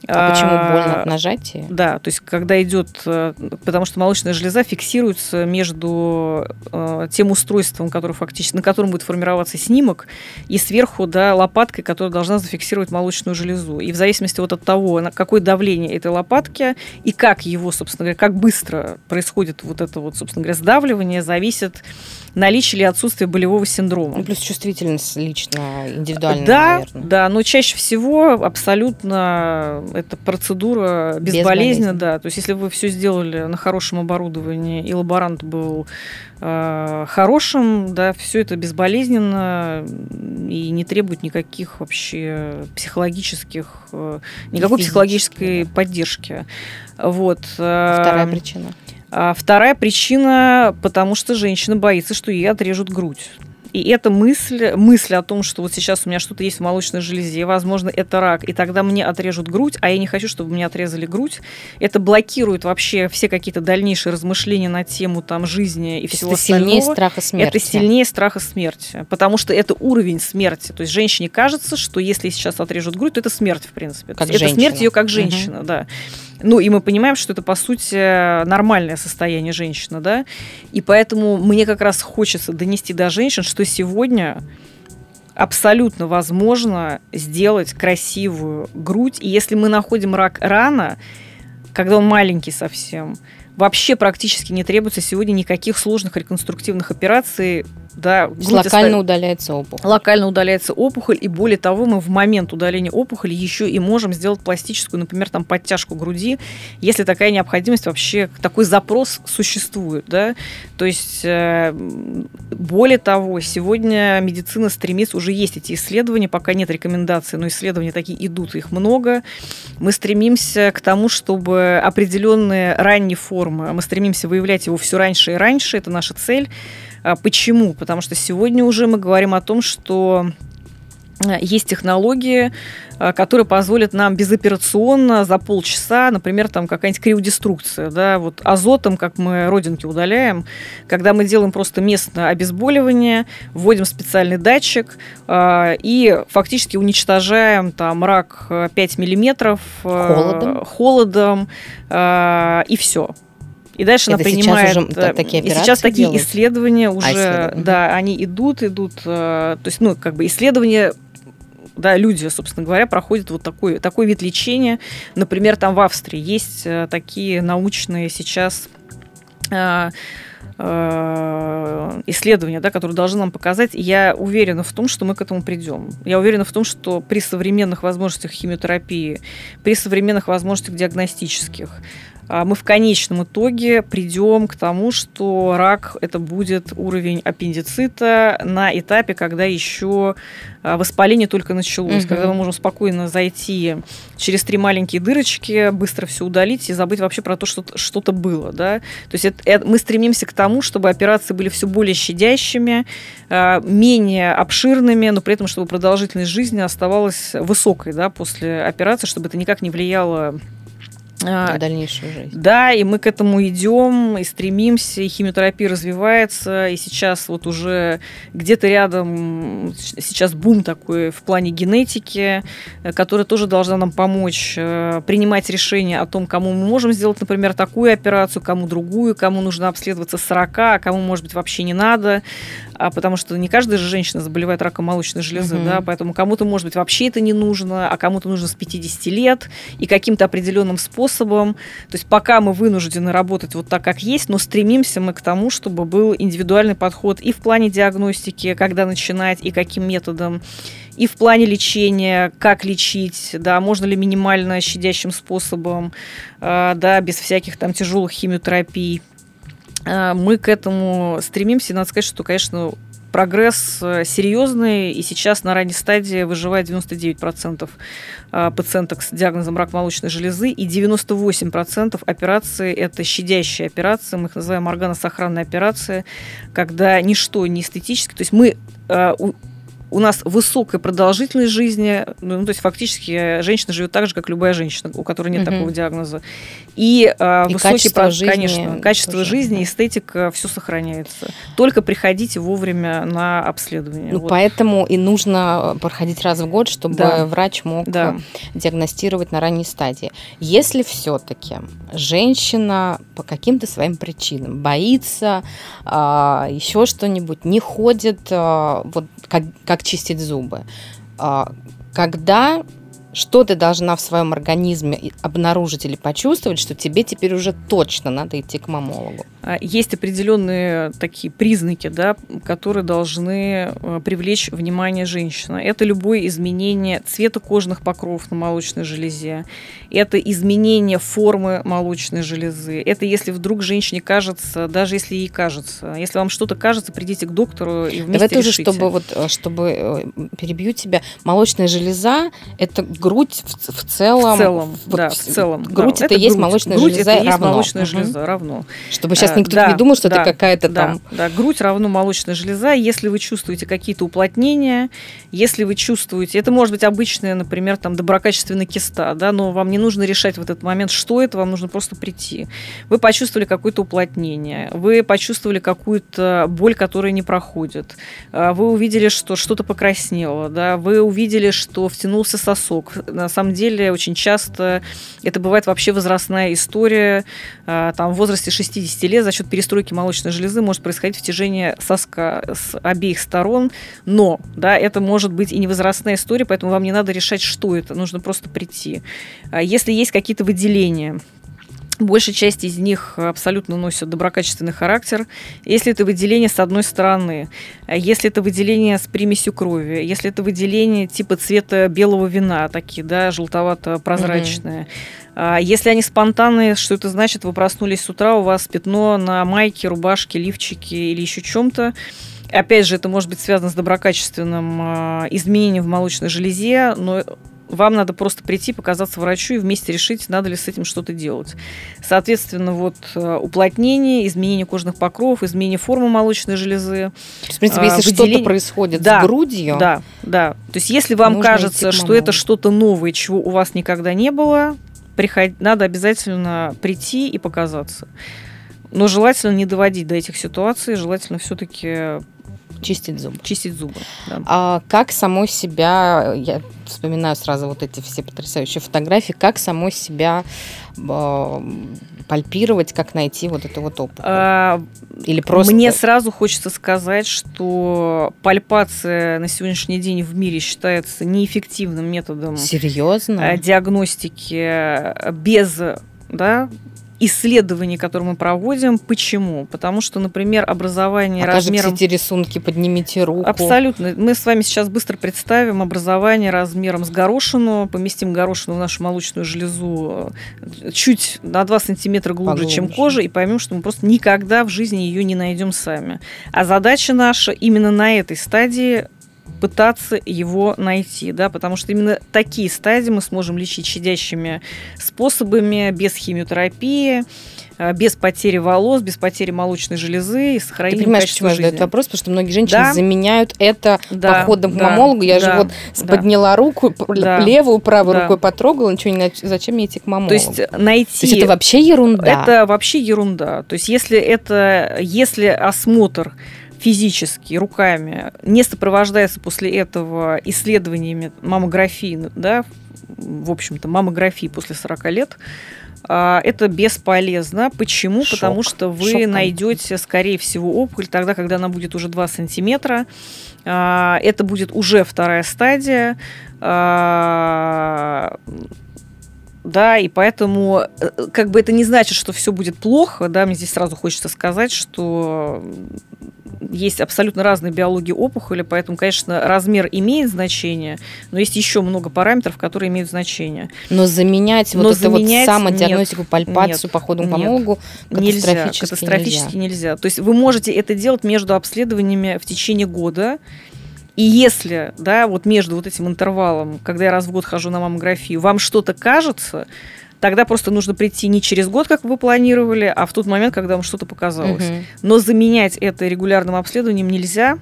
А почему А, больно от нажатия? да, то есть когда идет, э, потому что молочная железа фиксируется между э, тем устройством, которое фактически, на котором будет формироваться снимок, и сверху да, лопаткой, которая должна зафиксировать молочную железу. И в зависимости вот от того, на какое давление этой лопатки и как его, собственно говоря, как быстро происходит вот это вот, собственно говоря, сдавливание, зависит наличие или отсутствие болевого синдрома. Ну, плюс чувствительность лично, индивидуальная, Да, наверное. да, но чаще всего абсолютно эта процедура безболезненна, да. То есть если вы все сделали на хорошем оборудовании и лаборант был э, хорошим, да, все это безболезненно и не требует никаких вообще психологических, э, никакой психологической да. поддержки. Вот. э, Вторая причина. А вторая причина, потому что женщина боится, что ей отрежут грудь. И эта мысль, мысль о том, что вот сейчас у меня что-то есть в молочной железе, возможно, это рак, и тогда мне отрежут грудь, а я не хочу, чтобы мне отрезали грудь, это блокирует вообще все какие-то дальнейшие размышления на тему там, жизни и То всего это сильнее остального. страха смерти. Это сильнее страха смерти, потому что это уровень смерти. То есть женщине кажется, что если сейчас отрежут грудь, то это смерть, в принципе. Как это смерть ее как женщина, да. Ну, и мы понимаем, что это, по сути, нормальное состояние женщины, да. И поэтому мне как раз хочется донести до женщин, что сегодня абсолютно возможно сделать красивую грудь. И если мы находим рак рано, когда он маленький совсем, вообще практически не требуется сегодня никаких сложных реконструктивных операций. Да, локально оста- удаляется опухоль. локально удаляется опухоль, и более того, мы в момент удаления опухоли еще и можем сделать пластическую, например, там подтяжку груди, если такая необходимость вообще, такой запрос существует, да. То есть, э, более того, сегодня медицина стремится, уже есть эти исследования, пока нет рекомендаций, но исследования такие идут, их много. Мы стремимся к тому, чтобы определенные ранние формы, мы стремимся выявлять его все раньше и раньше, это наша цель. А Почему? Потому что сегодня уже мы говорим о том, что э, есть технологии, э, которые позволят нам безоперационно за полчаса, например, там какая-нибудь криодеструкция, да, вот азотом, как мы родинки удаляем, когда мы делаем просто местное обезболивание, вводим специальный датчик э, и фактически уничтожаем там рак э, 5 миллиметров э, Холодом? холодом э, и все. И дальше Это она сейчас принимает... уже та- э, такие и сейчас такие делают? исследования уже, исследования, да, они идут, идут, э, то есть, ну, как бы исследования да, люди, собственно говоря, проходят вот такой, такой вид лечения. Например, там в Австрии есть э, такие научные сейчас исследования, да, которые должны нам показать. Я уверена в том, что мы к этому придем. Я уверена в том, что при современных возможностях химиотерапии, при современных возможностях диагностических, а, мы в конечном итоге придем к тому, что рак это будет уровень аппендицита на этапе, когда еще а, воспаление только началось, Мгм. когда мы можем спокойно зайти через три маленькие дырочки, быстро все удалить и забыть вообще про то, что что-то было. Да? То есть это- это- мы стремимся к тому, чтобы операции были все более щадящими, а, менее обширными, но при этом, чтобы продолжительность жизни оставалась высокой да, после операции, чтобы это никак не влияло а, на дальнейшую жизнь. да, и мы к этому идем и стремимся, и химиотерапия развивается, и сейчас вот уже где-то рядом сейчас бум такой в плане генетики, э, которая тоже должна нам помочь э, принимать решения о том, кому мы можем сделать, например, такую операцию, кому другую, кому нужно обследоваться с 40, а кому, может быть, вообще не надо, а потому что не каждая же женщина заболевает раком молочной железы, Мгм. да, поэтому кому-то, может быть, вообще это не нужно, а кому-то нужно с 50 лет, и каким-то определенным способом. То есть пока мы вынуждены работать вот так, как есть, но стремимся мы к тому, чтобы был индивидуальный подход и в плане диагностики, когда начинать, и каким методом, и в плане лечения, как лечить, да, можно ли минимально щадящим способом, э, да, без всяких там тяжелых химиотерапий. Э, Мы к этому стремимся, надо сказать, что, конечно, прогресс э, серьезный, и сейчас на ранней стадии выживает 99% э, пациенток с диагнозом рак молочной железы, и 98% операций – это щадящие операции, мы их называем органосохранные операции, когда ничто не эстетически, то есть мы э, у- нас высокая продолжительность жизни, ну, то есть фактически э, женщина живет так же, как любая женщина, у которой нет Мгм. такого диагноза. И, э, И высокий, качество про- жизни конечно, качество тоже. жизни, эстетика, все сохраняется. Только приходите вовремя на обследование. Ну, Вот. поэтому и нужно э, проходить раз в год, чтобы Да. врач мог Да. э, диагностировать на ранней стадии. Если все-таки женщина по каким-то своим причинам боится, а, еще что-нибудь, не ходит, а, вот как, как чистить зубы, а, когда что ты должна в своем организме обнаружить или почувствовать, что тебе теперь уже точно надо идти к мамологу? А, есть определенные такие признаки, да, которые должны а, привлечь внимание женщины. Это любое изменение цвета кожных покровов на молочной железе, это изменение формы молочной железы, это если вдруг женщине кажется, даже если ей кажется, если вам что-то кажется, придите к доктору и вместе Давай тоже, решите. чтобы, вот, э, чтобы э, перебью тебя, молочная железа – это грудь в, в целом. В целом, вот, да, в целом. Грудь да, это, это есть грудь. молочная грудь железа это равно. есть молочная Угу. железа равно. Чтобы сейчас А, никто да, не думал, что да, это какая-то да, там... Да, грудь равно молочная железа. Если вы чувствуете какие-то уплотнения, если вы чувствуете... Это может быть обычная, например, там доброкачественная киста, да, но вам не нужно решать в этот момент, что это, вам нужно просто прийти. Вы почувствовали какое-то уплотнение, вы почувствовали какую-то боль, которая не проходит, а, вы увидели, что что-то покраснело, да, вы увидели, что втянулся сосок. На самом деле, очень часто это бывает вообще возрастная история, а, там в возрасте 60 лет за счет перестройки молочной железы может происходить втяжение соска с обеих сторон, но да, это может быть и не возрастная история, поэтому вам не надо решать, что это, нужно просто прийти. А Если есть какие-то выделения, Большая часть из них абсолютно носят доброкачественный характер. Если это выделение с одной стороны, а если это выделение с примесью крови, если это выделение типа цвета белого вина, такие, да, желтовато-прозрачные. А Если они спонтанные, что это значит? Вы проснулись с утра, у вас пятно на майке, рубашке, лифчике или еще чем-то. Опять же, это может быть связано с доброкачественным а, изменением в молочной железе, но вам надо просто прийти, показаться врачу и вместе решить, надо ли с этим что-то делать. Соответственно, вот э, уплотнение, изменение кожных покровов, изменение формы молочной железы. В принципе, а, если выделение- что-то происходит Да, с грудью, Да, да. То есть, если вам кажется, что это что-то новое, чего у вас никогда не было, приход... надо обязательно прийти и показаться. Но желательно не доводить до этих ситуаций, желательно все-таки чистить зубы. чистить зубы. да. А как самой себя, я вспоминаю сразу вот эти все потрясающие фотографии, как самой себя э, пальпировать, как найти вот эту вот опухоль? А, Или просто... Мне сразу хочется сказать, что пальпация на сегодняшний день в мире считается неэффективным методом Серьезно? э, диагностики без да, исследований, которые мы проводим. Почему? Потому что, например, образование Покажите размером... эти рисунки, поднимите руку. Абсолютно. Мы с вами сейчас быстро представим образование размером с горошину, поместим горошину в нашу молочную железу э, чуть на 2 сантиметра глубже, чем Поглубже. кожа, и поймем, что мы просто никогда в жизни ее не найдем сами. А задача наша именно на этой стадии пытаться его найти, да, потому что именно такие стадии мы сможем лечить щадящими способами, без химиотерапии, э, без потери волос, без потери молочной железы и Ты сохранения понимаешь, почему я задаю этот вопрос? Потому что многие женщины Да. заменяют это Да, походом к да, мамологу. Я же да, вот да. подняла руку, Да. левую, правую Да. рукой потрогала, ничего не... Зачем мне идти к То мамологу? есть найти... То есть это вообще ерунда. Это вообще ерунда. То есть если это, если осмотр физически, руками, не сопровождается после этого исследованиями маммографии, да, в общем-то, маммографии после 40 лет, а, это бесполезно. Почему? Шок. Потому что вы Шок, найдете, скорее всего, опухоль тогда, когда она будет уже 2 сантиметра. А, Это будет уже вторая стадия. Да, и поэтому э, как бы это не значит, что все будет плохо, да, мне здесь сразу хочется сказать, что есть абсолютно разные биологии опухоли, поэтому, конечно, размер имеет значение, но есть еще много параметров, которые имеют значение. Но заменять Но вот эту заменять вот самодиагностику, нет, пальпацию, нет, походом к нет. Нельзя, катастрофически, катастрофически нельзя. нельзя. То есть вы можете это делать между обследованиями в течение года, и если, да, вот между вот этим интервалом, когда я раз в год хожу на маммографию, вам что-то кажется, тогда просто нужно прийти не через год, как вы планировали, а в тот момент, когда вам что-то показалось. Мгм. Но заменять это регулярным обследованием нельзя,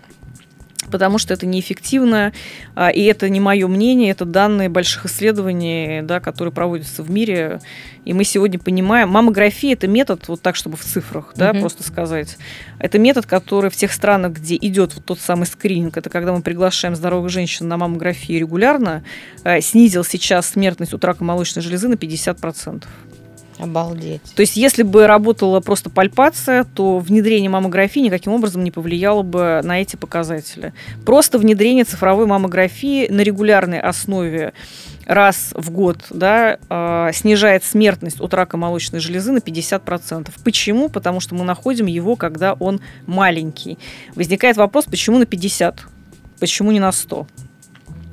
потому что это неэффективно, а, и это не мое мнение, это данные больших исследований, да, которые проводятся в мире. И мы сегодня понимаем, маммография – это метод, вот так, чтобы в цифрах, да, Мгм. просто сказать. Это метод, который в тех странах, где идет вот тот самый скрининг, это когда мы приглашаем здоровых женщин на маммографию регулярно, э, снизил сейчас смертность от рака молочной железы на 50%. Обалдеть. То есть, если бы работала просто пальпация, то внедрение маммографии никаким образом не повлияло бы на эти показатели. Просто внедрение цифровой маммографии на регулярной основе раз в год да, э, снижает смертность от рака молочной железы на 50%. Почему? Потому что мы находим его, когда он маленький. Возникает вопрос, почему на 50? Почему не на 100?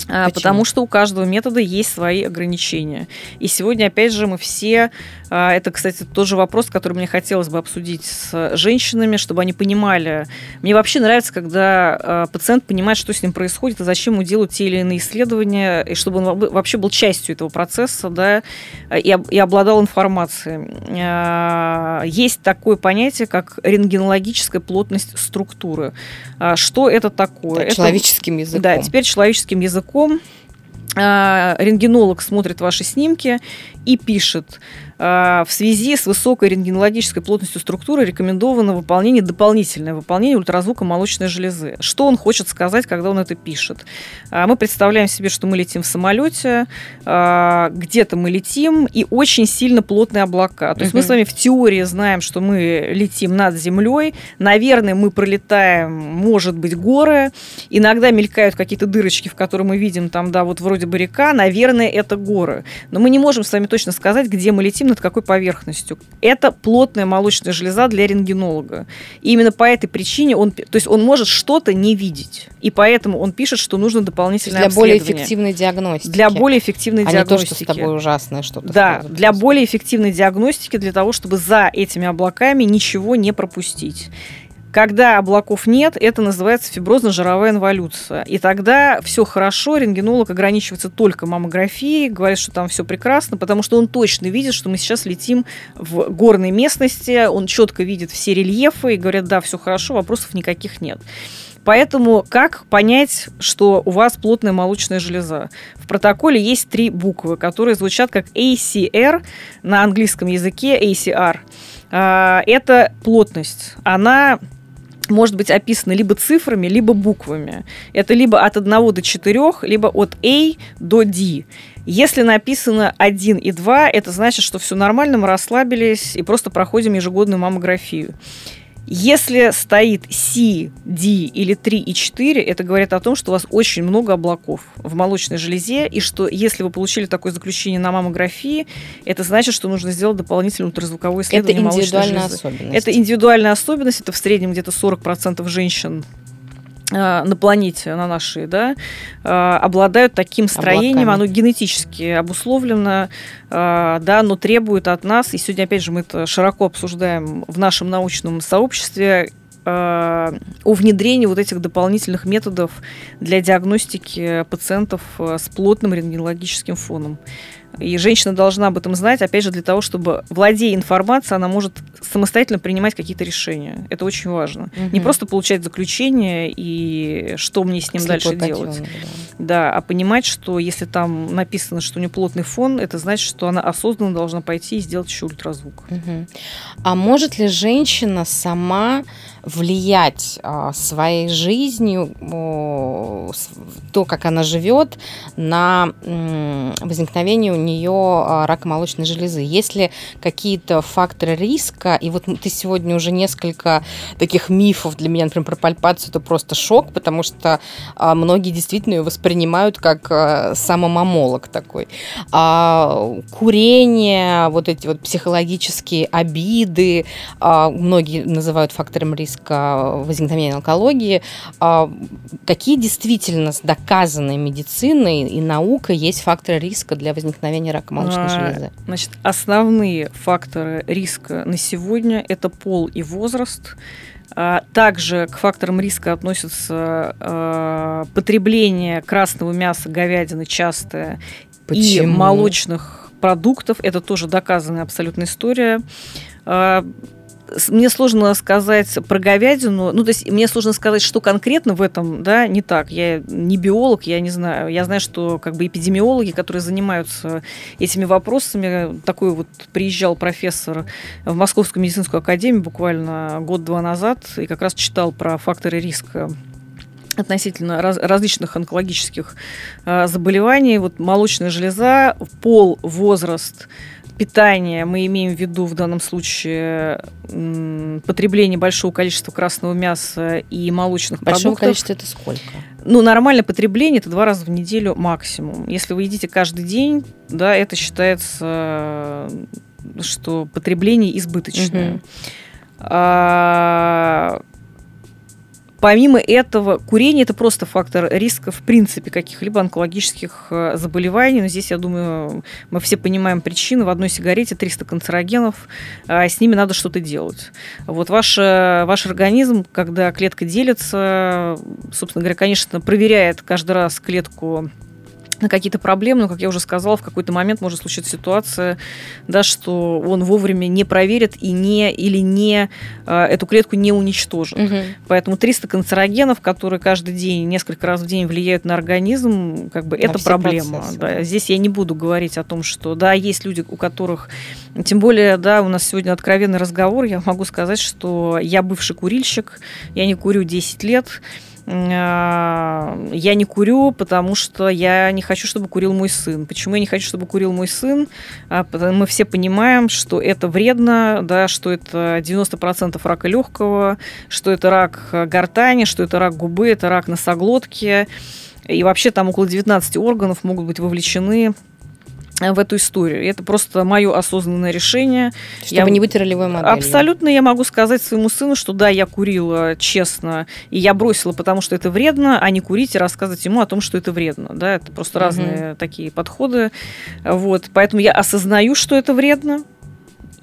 А, Почему? Потому что у каждого метода есть свои ограничения. И сегодня, опять же, мы все а, это, кстати, тоже вопрос, который мне хотелось бы обсудить с женщинами, чтобы они понимали. Мне вообще нравится, когда а, пациент понимает, что с ним происходит, и зачем ему делают те или иные исследования, и чтобы он вообще был частью этого процесса, да, и, и обладал информацией. А, есть такое понятие, как рентгенологическая плотность структуры. Что это такое? Да, это, человеческим языком. Да, теперь человеческим языком рентгенолог смотрит ваши снимки и пишет, а, в связи с высокой рентгенологической плотностью структуры рекомендовано выполнение, дополнительное выполнение ультразвука молочной железы. Что он хочет сказать, когда он это пишет? А, мы представляем себе, что мы летим в самолете, а, где-то мы летим, и очень сильно плотные облака. То есть угу. мы с вами в теории знаем, что мы летим над землей, наверное, мы пролетаем, может быть, горы, иногда мелькают какие-то дырочки, в которые мы видим там, да, вот вроде бы река, наверное, это горы. Но мы не можем с вами точно сказать, где мы летим, над какой поверхностью. Это плотная молочная железа для рентгенолога. И именно по этой причине он, то есть он может что-то не видеть. И поэтому он пишет, что нужно дополнительное Для более эффективной диагностики. Для более эффективной а диагностики. Не то, что с тобой ужасное что-то. Да, для более эффективной диагностики, для того, чтобы за этими облаками ничего не пропустить. Когда облаков нет, это называется фиброзно-жировая инволюция. И тогда все хорошо, рентгенолог ограничивается только маммографией, говорит, что там все прекрасно, потому что он точно видит, что мы сейчас летим в горной местности, он четко видит все рельефы и говорят, да, все хорошо, вопросов никаких нет. Поэтому как понять, что у вас плотная молочная железа? В протоколе есть три буквы, которые звучат как ACR на английском языке, ACR. А, это плотность. Она может быть описано либо цифрами, либо буквами. Это либо от 1 до 4, либо от A до D. Если написано 1 и 2, это значит, что все нормально, мы расслабились и просто проходим ежегодную маммографию. Если стоит C, D или 3 и 4, это говорит о том, что у вас очень много облаков в молочной железе, и что если вы получили такое заключение на маммографии, это значит, что нужно сделать дополнительное ультразвуковое исследование это молочной железы. Особенность. Это индивидуальная особенность, это в среднем где-то 40% женщин Э, на планете, на нашей, да, э, обладают таким строением, Облаками. оно генетически обусловлено, э, да, но требует от нас, и сегодня, опять же, мы это широко обсуждаем в нашем научном сообществе, о внедрении вот этих дополнительных методов для диагностики пациентов с плотным рентгенологическим фоном. И женщина должна об этом знать, опять же, для того, чтобы, владея информацией, она может самостоятельно принимать какие-то решения. Это очень важно. Угу. Не просто получать заключение и что мне с ним Слепой дальше делать. Да. да, а понимать, что если там написано, что у нее плотный фон, это значит, что она осознанно должна пойти и сделать еще ультразвук. Угу. А может ли женщина сама влиять а, своей жизнью, то, как она живет, на возникновение у нее а, рака молочной железы. Есть ли какие-то факторы риска? И вот ты сегодня уже несколько таких мифов для меня, например, про пальпацию, это просто шок, потому что а, многие действительно ее воспринимают как самомамолог такой. Курение, вот эти вот психологические обиды, многие называют фактором риска возникновения онкологии. А, какие действительно доказанные медициной и наукой есть факторы риска для возникновения рака молочной а, железы? Значит, основные факторы риска на сегодня – это пол и возраст. А, также к факторам риска относятся э, потребление красного мяса, говядины частое Почему? и молочных продуктов. Это тоже доказанная абсолютная история мне сложно сказать про говядину, ну, то есть мне сложно сказать, что конкретно в этом, да, не так. Я не биолог, я не знаю. Я знаю, что как бы эпидемиологи, которые занимаются этими вопросами, такой вот приезжал профессор в Московскую медицинскую академию буквально год-два назад и как раз читал про факторы риска относительно раз, различных онкологических э, заболеваний. Вот молочная железа, пол, возраст, питание мы имеем в виду в данном случае потребление большого количества красного мяса и молочных Большого продуктов. количества это сколько? Ну, нормальное потребление это два раза в неделю максимум. Если вы едите каждый день, да, это считается, что потребление избыточное. Угу. А, Помимо этого, курение это просто фактор риска в принципе каких-либо онкологических э, заболеваний. Но здесь, я думаю, мы все понимаем причины. В одной сигарете 300 канцерогенов, а с ними надо что-то делать. Вот ваш, ваш организм, когда клетка делится, собственно говоря, конечно, проверяет каждый раз клетку на какие-то проблемы, но, как я уже сказала, в какой-то момент может случиться ситуация, да, что он вовремя не проверит и не или не э, эту клетку не уничтожит. Угу. Поэтому 300 канцерогенов, которые каждый день, несколько раз в день влияют на организм, как бы на это проблема. Процессы, да. Да. Здесь я не буду говорить о том, что да, есть люди, у которых, тем более, да, у нас сегодня откровенный разговор, я могу сказать, что я бывший курильщик, я не курю 10 лет, а, я не курю, потому что я не хочу, чтобы курил мой сын. Почему я не хочу, чтобы курил мой сын? А, мы все понимаем, что это вредно, да, что это 90% рака легкого, что это рак гортани, что это рак губы, это рак носоглотки. И вообще там около 19 органов могут быть вовлечены Э, в эту историю. Это просто мое осознанное решение. Чтобы я... не быть ролевой моделью. Абсолютно я могу сказать своему сыну, что да, я курила честно, и я бросила, потому что это вредно, а не курить и рассказывать ему о том, что это вредно. Да, это просто угу. разные такие подходы. Вот. Поэтому я осознаю, что это вредно,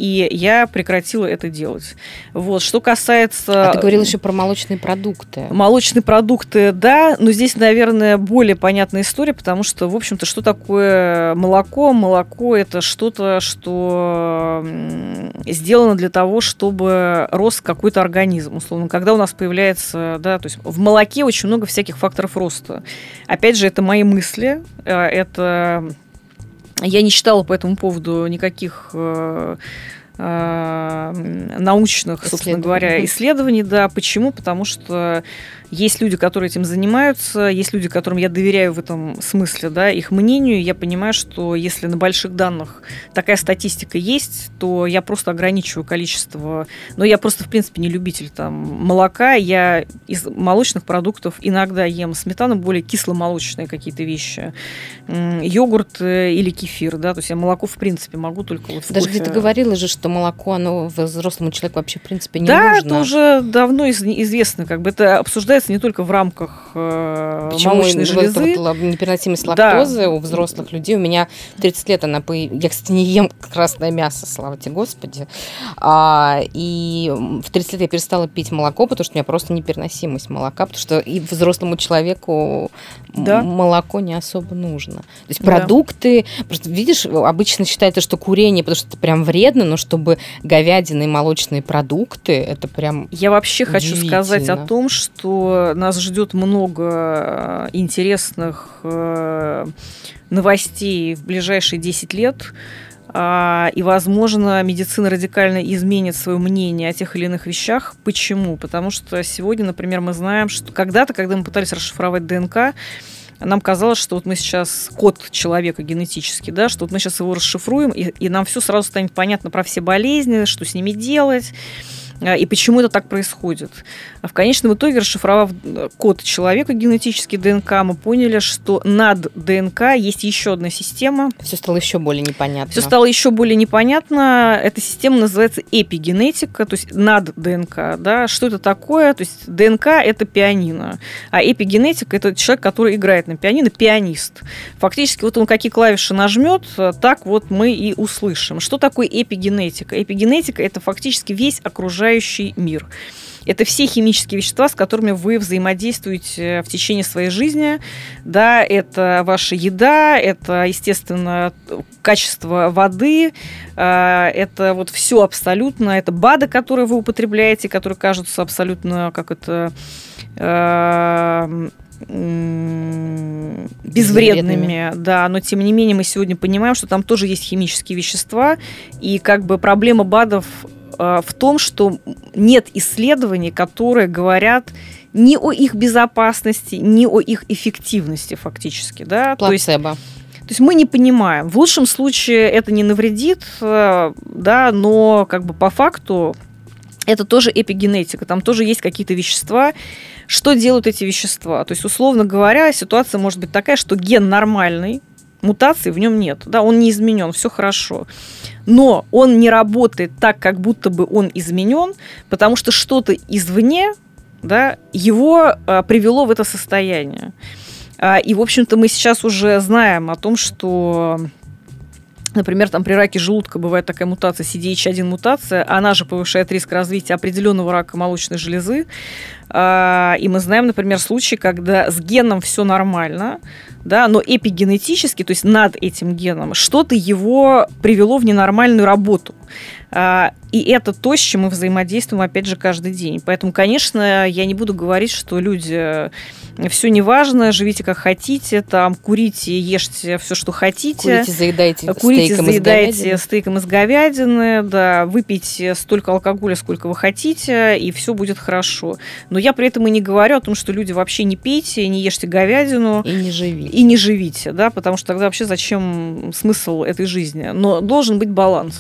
и я прекратила это делать. Вот. Что касается... А ты говорил еще про молочные продукты. Молочные продукты, да, но здесь, наверное, более понятная история, потому что, в общем-то, что такое молоко? Молоко – это что-то, что сделано для того, чтобы рос какой-то организм, условно. Когда у нас появляется, да, то есть в молоке очень много всяких факторов роста. Опять же, это мои мысли, э, это я не читала по этому поводу никаких э, э, научных, собственно говоря, исследований. Да. Почему? Потому что есть люди, которые этим занимаются, есть люди, которым я доверяю в этом смысле, да, их мнению. Я понимаю, что если на больших данных такая статистика есть, то я просто ограничиваю количество. Но я просто, в принципе, не любитель там молока. Я из молочных продуктов иногда ем сметану, более кисломолочные какие-то вещи. Йогурт э, или кефир, да, то есть я молоко, в принципе, могу только вот в Даже где-то говорила же, что молоко, оно взрослому человеку вообще, в принципе, не да, нужно. Да, это уже давно известно, как бы это обсуждается не только в рамках э, Почему молочной железы. Вот непереносимость лактозы да. у взрослых людей. У меня 30 лет она... По... Я, кстати, не ем красное мясо, слава тебе, Господи. А, и в 30 лет я перестала пить молоко, потому что у меня просто непереносимость молока, потому что и взрослому человеку да. молоко не особо нужно. То есть да. продукты... Просто, видишь, обычно считается, что курение, потому что это прям вредно, но чтобы говядины и молочные продукты, это прям Я вообще хочу сказать о том, что нас ждет много э, интересных э, новостей в ближайшие 10 лет. А, и, возможно, медицина радикально изменит свое мнение о тех или иных вещах. Почему? Потому что сегодня, например, мы знаем, что когда-то, когда мы пытались расшифровать ДНК, нам казалось, что вот мы сейчас код человека генетический, да, что вот мы сейчас его расшифруем, и, и нам все сразу станет понятно про все болезни, что с ними делать и почему это так происходит. А в конечном итоге, расшифровав э, код человека, генетический ДНК, мы поняли, что над ДНК есть еще одна система. Все стало еще более непонятно. Все стало еще более непонятно. Эта система называется эпигенетика, то есть над ДНК. Да? Что это такое? То есть ДНК – это пианино, а эпигенетика – это человек, который играет на пианино, пианист. Фактически вот он какие клавиши нажмет, так вот мы и услышим. Что такое эпигенетика? Эпигенетика – это фактически весь окружающий окружающий мир. Это все химические вещества, с которыми вы взаимодействуете в течение своей жизни. Да, это ваша еда, это, естественно, качество воды, а, это вот все абсолютно, это БАДы, которые вы употребляете, которые кажутся абсолютно, как это, а, безвредными, безвредными, да, но тем не менее мы сегодня понимаем, что там тоже есть химические вещества, и как бы проблема БАДов Э, в том, что нет исследований, которые говорят ни о их безопасности, ни о их эффективности фактически. Да? Плацебо. То есть, то есть мы не понимаем. В лучшем случае это не навредит, э, да, но как бы по факту это тоже эпигенетика, там тоже есть какие-то вещества. Что делают эти вещества? То есть, условно говоря, ситуация может быть такая, что ген нормальный, мутаций в нем нет, да, он не изменен, все хорошо. Но он не работает так, как будто бы он изменен, потому что что-то извне да, его а, привело в это состояние. А, и, в общем-то, мы сейчас уже знаем о том, что Например, там при раке желудка бывает такая мутация, CDH1 мутация, она же повышает риск развития определенного рака молочной железы. А, и мы знаем, например, случаи, когда с геном все нормально, да, но эпигенетически, то есть над этим геном, что-то его привело в ненормальную работу. А, и это то, с чем мы взаимодействуем, опять же, каждый день. Поэтому, конечно, я не буду говорить, что люди э, все неважно, живите как хотите, там, курите, ешьте все, что хотите. Курите, заедайте курите, стейком заедайте из говядины. стейком из говядины, да, выпейте столько алкоголя, сколько вы хотите, и все будет хорошо. Но я при этом и не говорю о том, что люди вообще не пейте, не ешьте говядину. И не живите. И не живите, да, потому что тогда вообще зачем смысл этой жизни? Но должен быть баланс.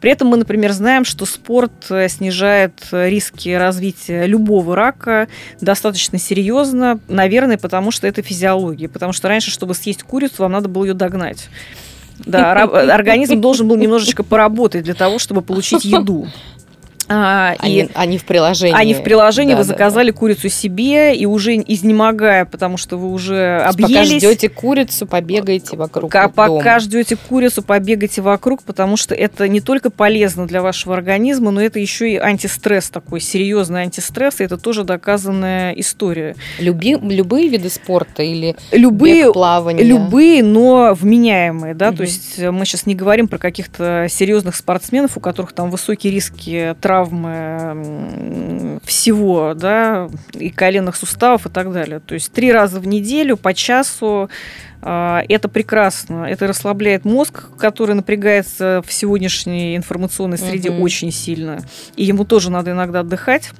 При этом мы, например, знаем, что спорт э, снижает риски развития любого рака достаточно серьезно, наверное, потому что это физиология. Потому что раньше, чтобы съесть курицу, вам надо было ее догнать. Да, организм должен был немножечко поработать для того, чтобы получить еду. А, они, и они в приложении. Они в приложении да, вы да, заказали да. курицу себе и уже изнемогая, потому что вы уже объелись. Пока ждете курицу, побегаете вокруг Пока, дома. пока ждете курицу, побегайте вокруг, потому что это не только полезно для вашего организма, но это еще и антистресс такой, серьезный антистресс, и это тоже доказанная история. Люби, любые виды спорта или любые, бег, плавание? Любые, но вменяемые, да, угу. то есть мы сейчас не говорим про каких-то серьезных спортсменов, у которых там высокие риски травм травмы всего, да, и коленных суставов и так далее. То есть три раза в неделю по часу а, это прекрасно. Это расслабляет мозг, который напрягается в сегодняшней информационной среде угу. очень сильно. И ему тоже надо иногда отдыхать.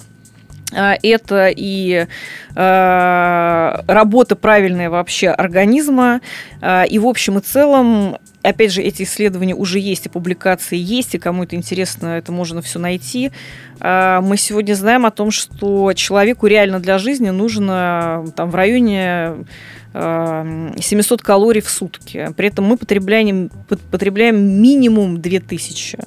А, это и э, работа правильная вообще организма. Э, и в общем и целом опять же, эти исследования уже есть, и публикации есть, и кому это интересно, это можно все найти. А, мы сегодня знаем о том, что человеку реально для жизни нужно там, в районе 700 калорий в сутки. При этом мы потребляем, потребляем минимум 2000.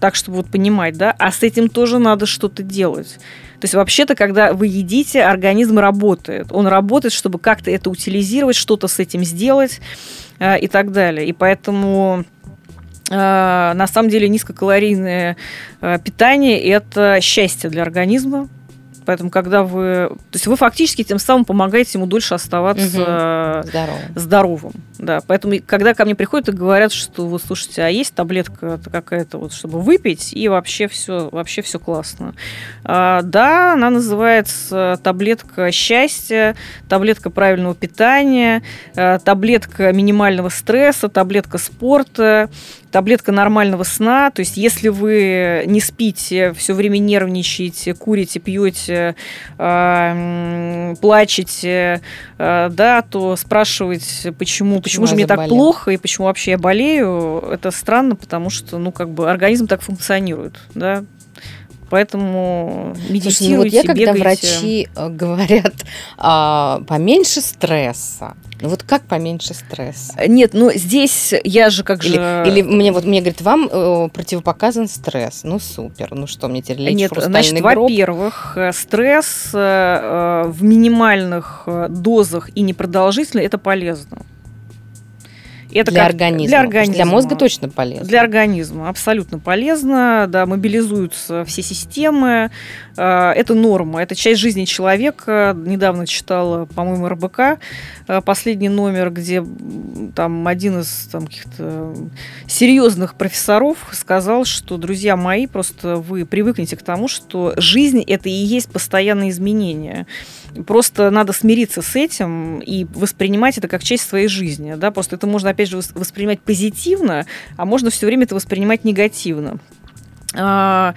Так, чтобы вот понимать, да, а с этим тоже надо что-то делать. То есть вообще-то, когда вы едите, организм работает. Он работает, чтобы как-то это утилизировать, что-то с этим сделать. Э, и так далее. И поэтому э, на самом деле низкокалорийное э, питание – это счастье для организма, Поэтому, когда вы... То есть вы фактически тем самым помогаете ему дольше оставаться угу. здоровым. здоровым. Да. Поэтому, когда ко мне приходят и говорят, что вот слушайте, а есть таблетка какая-то, вот, чтобы выпить, и вообще все, вообще все классно. А, да, она называется таблетка счастья, таблетка правильного питания, таблетка минимального стресса, таблетка спорта таблетка нормального сна. То есть, если вы не спите, все время нервничаете, курите, пьете, э, плачете, э, да, то спрашивать, почему, почему, почему же мне заболел? так плохо и почему вообще я болею, это странно, потому что, ну, как бы организм так функционирует, да. Поэтому медитируйте, Слушай, ну вот я, когда бегайте. врачи э, говорят а, поменьше стресса, ну вот как поменьше стресса? Нет, ну здесь я же как или, же... Или мне вот мне говорит, вам э, противопоказан стресс. Ну супер, ну что, мне теперь лечь Нет, значит, во-первых, э, стресс э, в минимальных э, дозах и непродолжительно это полезно. Это для, как, организма. для организма. Для мозга точно полезно. Для организма абсолютно полезно. Да, мобилизуются все системы. Э, это норма, это часть жизни человека. Недавно читала, по-моему, РБК э, последний номер, где там один из там, каких-то серьезных профессоров сказал, что, друзья мои, просто вы привыкнете к тому, что жизнь это и есть постоянные изменения. Просто надо смириться с этим и воспринимать это как часть своей жизни. Да? Просто это можно, опять же, воспринимать позитивно, а можно все время это воспринимать негативно. А,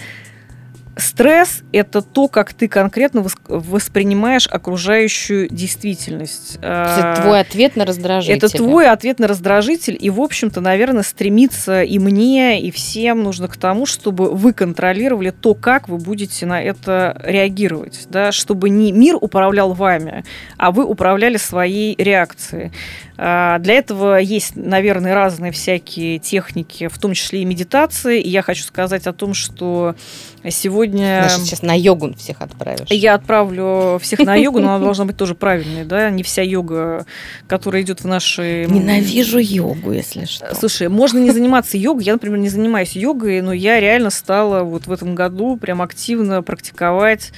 Стресс – это то, как ты конкретно воспринимаешь окружающую действительность. Это твой ответ на раздражитель. Это твой ответ на раздражитель. И, в общем-то, наверное, стремиться и мне, и всем нужно к тому, чтобы вы контролировали то, как вы будете на это реагировать. Да? Чтобы не мир управлял вами, а вы управляли своей реакцией. А, для этого есть, наверное, разные всякие техники, в том числе и медитации. И я хочу сказать о том, что сегодня... Значит, сейчас на йогу всех отправишь. Я отправлю всех на йогу, но она должна быть тоже правильной, да? Не вся йога, которая идет в нашей... Ненавижу йогу, если что. Слушай, можно не заниматься йогой. Я, например, не занимаюсь йогой, но я реально стала вот в этом году прям активно практиковать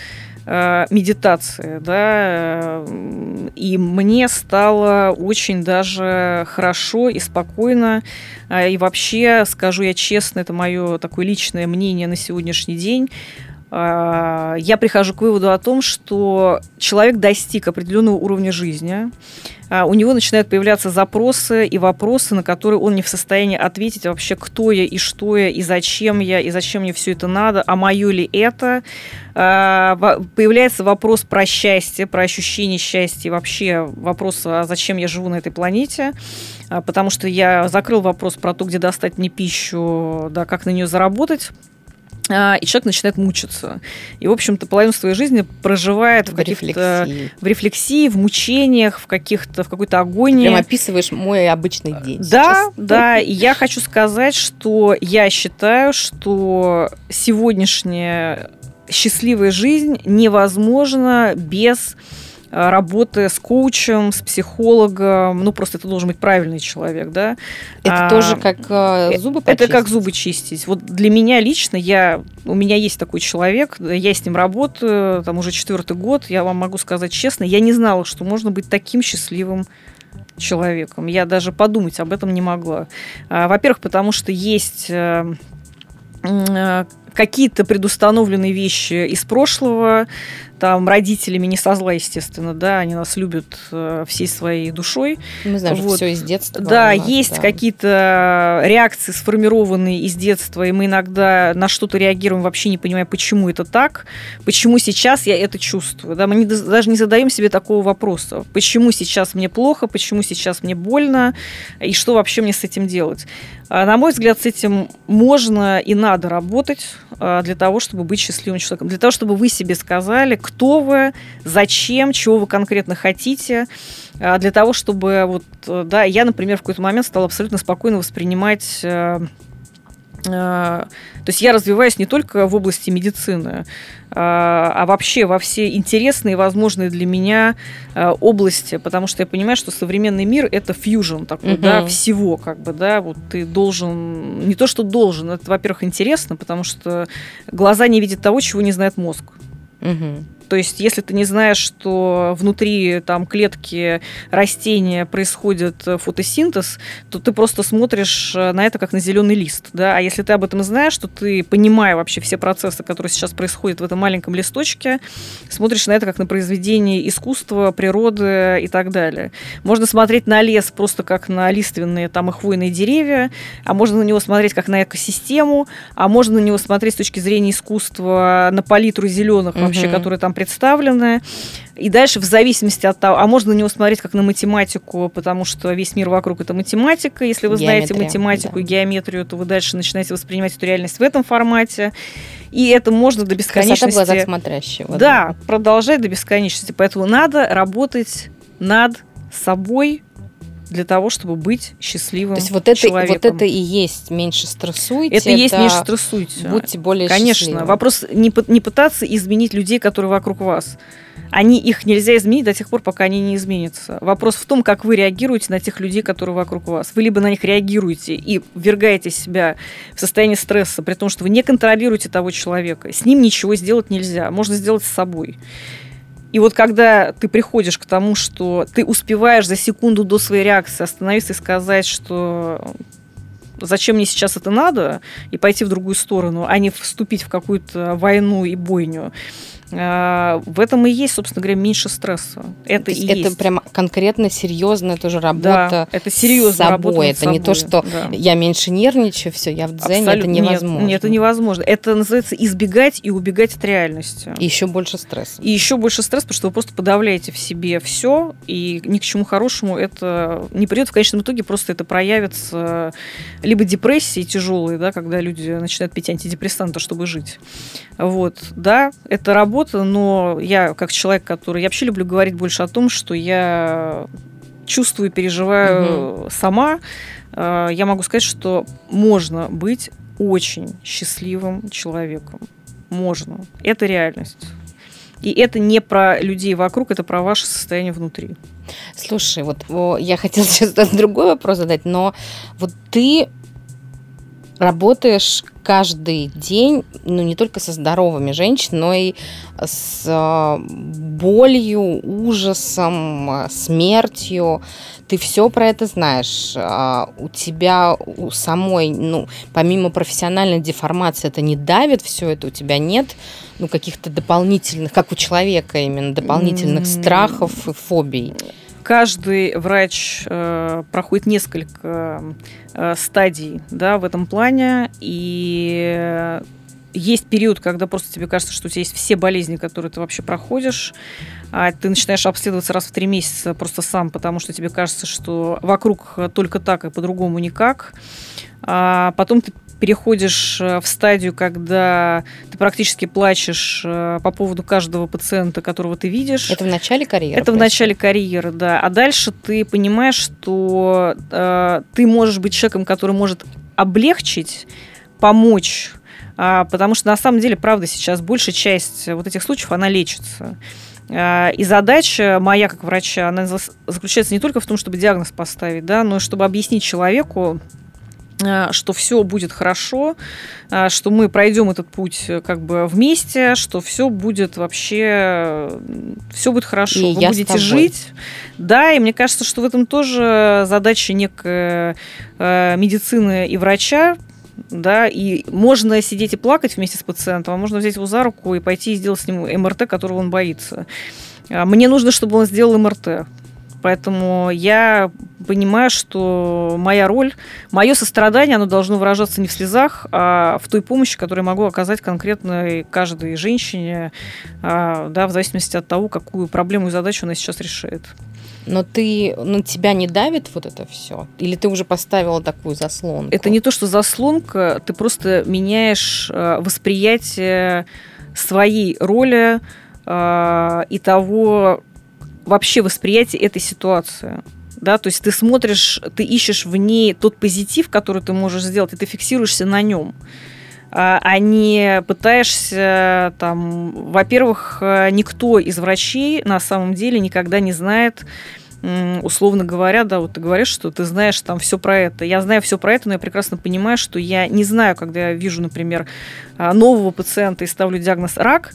Э, медитации, да, э, и мне стало очень даже хорошо и спокойно, э, и вообще, скажу я честно, это мое такое личное мнение на сегодняшний день, я прихожу к выводу о том, что человек достиг определенного уровня жизни, а, у него начинают появляться запросы и вопросы, на которые он не в состоянии ответить вообще, кто я и что я, и зачем я, и зачем мне все это надо, а мое ли это. А, появляется вопрос про счастье, про ощущение счастья, и вообще вопрос, а зачем я живу на этой планете, а, потому что я закрыл вопрос про то, где достать мне пищу, да, как на нее заработать, а, и человек начинает мучиться. И, в общем-то, половину своей жизни проживает в, в рефлексии. в рефлексии, в мучениях, в каких-то, в какой-то агонии. Прям описываешь мой обычный день. Да, сейчас. да. И я хочу сказать, что я считаю, что сегодняшняя счастливая жизнь невозможна без Э, работы с коучем, с психологом, ну просто это должен быть правильный человек, да. Это а, тоже как э, зубы почистить? Это как зубы чистить. Вот для меня лично, я, у меня есть такой человек, я с ним работаю, там уже четвертый год, я вам могу сказать честно, я не знала, что можно быть таким счастливым человеком. Я даже подумать об этом не могла. А, во-первых, потому что есть э, какие-то предустановленные вещи из прошлого, там родителями не со зла, естественно, да, они нас любят э, всей своей душой. Мы знаем, вот. что все из детства. Да, нас, есть да. какие-то реакции сформированные из детства, и мы иногда на что-то реагируем, вообще не понимая, почему это так, почему сейчас я это чувствую. Да, мы не, даже не задаем себе такого вопроса, почему сейчас мне плохо, почему сейчас мне больно, и что вообще мне с этим делать. А, на мой взгляд, с этим можно и надо работать а, для того, чтобы быть счастливым человеком, для того, чтобы вы себе сказали, кто вы, зачем, чего вы конкретно хотите, а, для того, чтобы вот, да, я, например, в какой-то момент стала абсолютно спокойно воспринимать э, э, то есть я развиваюсь не только в области медицины, а, вообще во все интересные и возможные для меня э, области, потому что я понимаю, что современный мир это фьюжн такой, угу. да, всего, как бы, да, вот ты должен, не то что должен, это, во-первых, интересно, потому что глаза не видят того, чего не знает мозг. Угу. То есть, если ты не знаешь, что внутри там клетки растения происходит э, фотосинтез, то ты просто смотришь э, на это как на зеленый лист. Да? А если ты об этом знаешь, то ты, понимая вообще все процессы, которые сейчас происходят в этом маленьком листочке, смотришь на это как на произведение искусства, природы и так далее. Можно смотреть на лес просто как на лиственные там и хвойные деревья, а можно на него смотреть как на экосистему, а можно на него смотреть с точки зрения искусства на палитру зеленых угу. вообще, которые там представлены. И дальше в зависимости от того, а можно на него смотреть как на математику, потому что весь мир вокруг это математика. Если вы Геометрия, знаете математику да. и геометрию, то вы дальше начинаете воспринимать эту реальность в этом формате. И это можно до бесконечности. Красота в глазах смотрящего. Да, да, продолжать до бесконечности. Поэтому надо работать над собой, для того, чтобы быть счастливым То есть вот это, человеком. вот это и есть меньше стрессуйте. Это, и есть меньше стрессуйте. Будьте более Конечно. Счастливым. Вопрос не, не пытаться изменить людей, которые вокруг вас. Они, их нельзя изменить до тех пор, пока они не изменятся. Вопрос в том, как вы реагируете на тех людей, которые вокруг вас. Вы либо на них реагируете и ввергаете себя в состояние стресса, при том, что вы не контролируете того человека. С ним ничего сделать нельзя. Можно сделать с собой. И вот когда ты приходишь к тому, что ты успеваешь за секунду до своей реакции остановиться и сказать, что зачем мне сейчас это надо, и пойти в другую сторону, а не вступить в какую-то войну и бойню, в этом и есть, собственно говоря, меньше стресса. Это и это есть. прям конкретно серьезная тоже работа. Да, это серьезно с собой. Это не то, что да. я меньше нервничаю, все, я в дзене, это невозможно. Нет, нет, это невозможно. Это называется избегать и убегать от реальности. И еще больше стресса. И еще больше стресса, потому что вы просто подавляете в себе все, и ни к чему хорошему это не придет. В конечном итоге просто это проявится либо депрессии тяжелые, да, когда люди начинают пить антидепрессанты, чтобы жить. Вот, да, это работа, но я как человек, который... Я вообще люблю говорить больше о том, что я чувствую, переживаю угу. сама. Э, я могу сказать, что можно быть очень счастливым человеком. Можно. Это реальность. И это не про людей вокруг, это про ваше состояние внутри. Слушай, вот я хотела сейчас другой вопрос задать, но вот ты работаешь каждый день, ну, не только со здоровыми женщинами, но и с а, болью, ужасом, смертью. Ты все про это знаешь. А, у тебя у самой, ну, помимо профессиональной деформации, это не давит все это, у тебя нет ну, каких-то дополнительных, как у человека именно, дополнительных mm-hmm. страхов и фобий каждый врач э, проходит несколько э, стадий да, в этом плане, и есть период, когда просто тебе кажется, что у тебя есть все болезни, которые ты вообще проходишь, а ты начинаешь обследоваться раз в три месяца просто сам, потому что тебе кажется, что вокруг только так и по-другому никак. А потом ты переходишь э, в стадию, когда ты практически плачешь э, по поводу каждого пациента, которого ты видишь. Это в начале карьеры? Это в начале карьеры, да. А дальше ты понимаешь, что э, ты можешь быть человеком, который может облегчить, помочь, э, потому что на самом деле, правда, сейчас большая часть вот этих случаев, она лечится. Э, и задача моя как врача, она заключается не только в том, чтобы диагноз поставить, да, но и чтобы объяснить человеку, что все будет хорошо, э, что мы пройдем этот путь э, как бы вместе, что все будет вообще, все будет хорошо, и вы будете жить. Да, и мне кажется, что в этом тоже задача некой медицины и врача, да, и можно сидеть и плакать вместе с пациентом, а можно взять его за руку и пойти и сделать с ним МРТ, которого он боится. Мне нужно, чтобы он сделал МРТ. Поэтому я понимаю, что моя роль, мое сострадание, оно должно выражаться не в слезах, а в той помощи, которую я могу оказать конкретно каждой женщине, а, да, в зависимости от того, какую проблему и задачу она сейчас решает. Но ты, на тебя не давит вот это все? Или ты уже поставила такую заслонку? Это не то, что заслонка, ты просто меняешь а, восприятие своей роли а, и того, вообще восприятие этой ситуации. Да, то есть ты смотришь, ты ищешь в ней тот позитив, который ты можешь сделать, и ты фиксируешься на нем а, а не пытаешься там, во-первых, никто из врачей на самом деле никогда не знает, условно говоря, да, вот ты говоришь, что ты знаешь там все про это. Я знаю все про это, но я прекрасно понимаю, что я не знаю, когда я вижу, например, а, нового пациента и ставлю диагноз рак,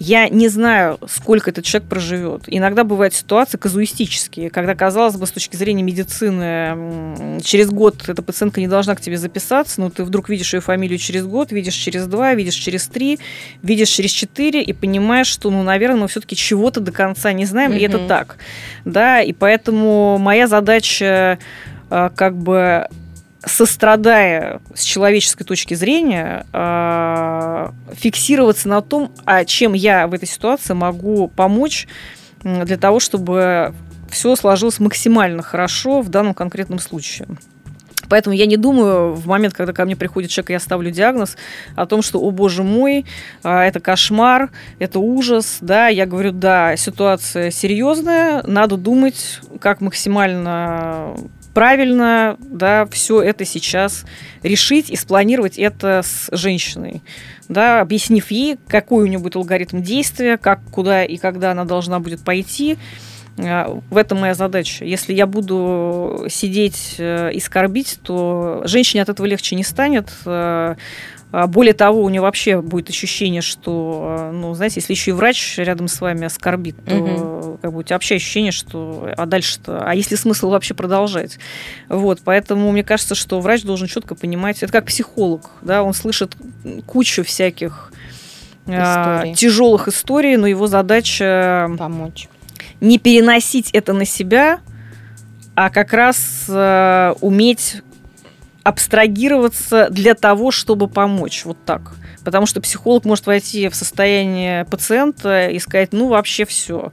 я не знаю, сколько этот человек проживет. Иногда бывают ситуации казуистические, когда, казалось бы, с точки зрения медицины, через год эта пациентка не должна к тебе записаться, но ты вдруг видишь ее фамилию через год, видишь через два, видишь через три, видишь через четыре и понимаешь, что, ну, наверное, мы все-таки чего-то до конца не знаем, mm-hmm. и это так. Да, и поэтому моя задача а, как бы сострадая с человеческой точки зрения, а, фиксироваться на том, а чем я в этой ситуации могу помочь для того, чтобы все сложилось максимально хорошо в данном конкретном случае. Поэтому я не думаю в момент, когда ко мне приходит человек, и я ставлю диагноз о том, что, о боже мой, а, это кошмар, это ужас. Да, я говорю, да, ситуация серьезная, надо думать, как максимально правильно да, все это сейчас решить и спланировать это с женщиной, да, объяснив ей, какой у нее будет алгоритм действия, как, куда и когда она должна будет пойти. А, в этом моя задача. Если я буду сидеть э, и скорбить, то женщине от этого легче не станет. А, более того, у нее вообще будет ощущение, что, а, ну, знаете, если еще и врач рядом с вами оскорбит, то угу. как бы у тебя вообще ощущение, что а дальше-то, а есть ли смысл вообще продолжать? Вот, поэтому мне кажется, что врач должен четко понимать, это как психолог, да, он слышит кучу всяких историй. тяжелых историй, но его задача помочь. Не переносить это на себя, а как раз э, уметь абстрагироваться для того, чтобы помочь. Вот так. Потому что психолог может войти в состояние пациента и сказать, ну, вообще все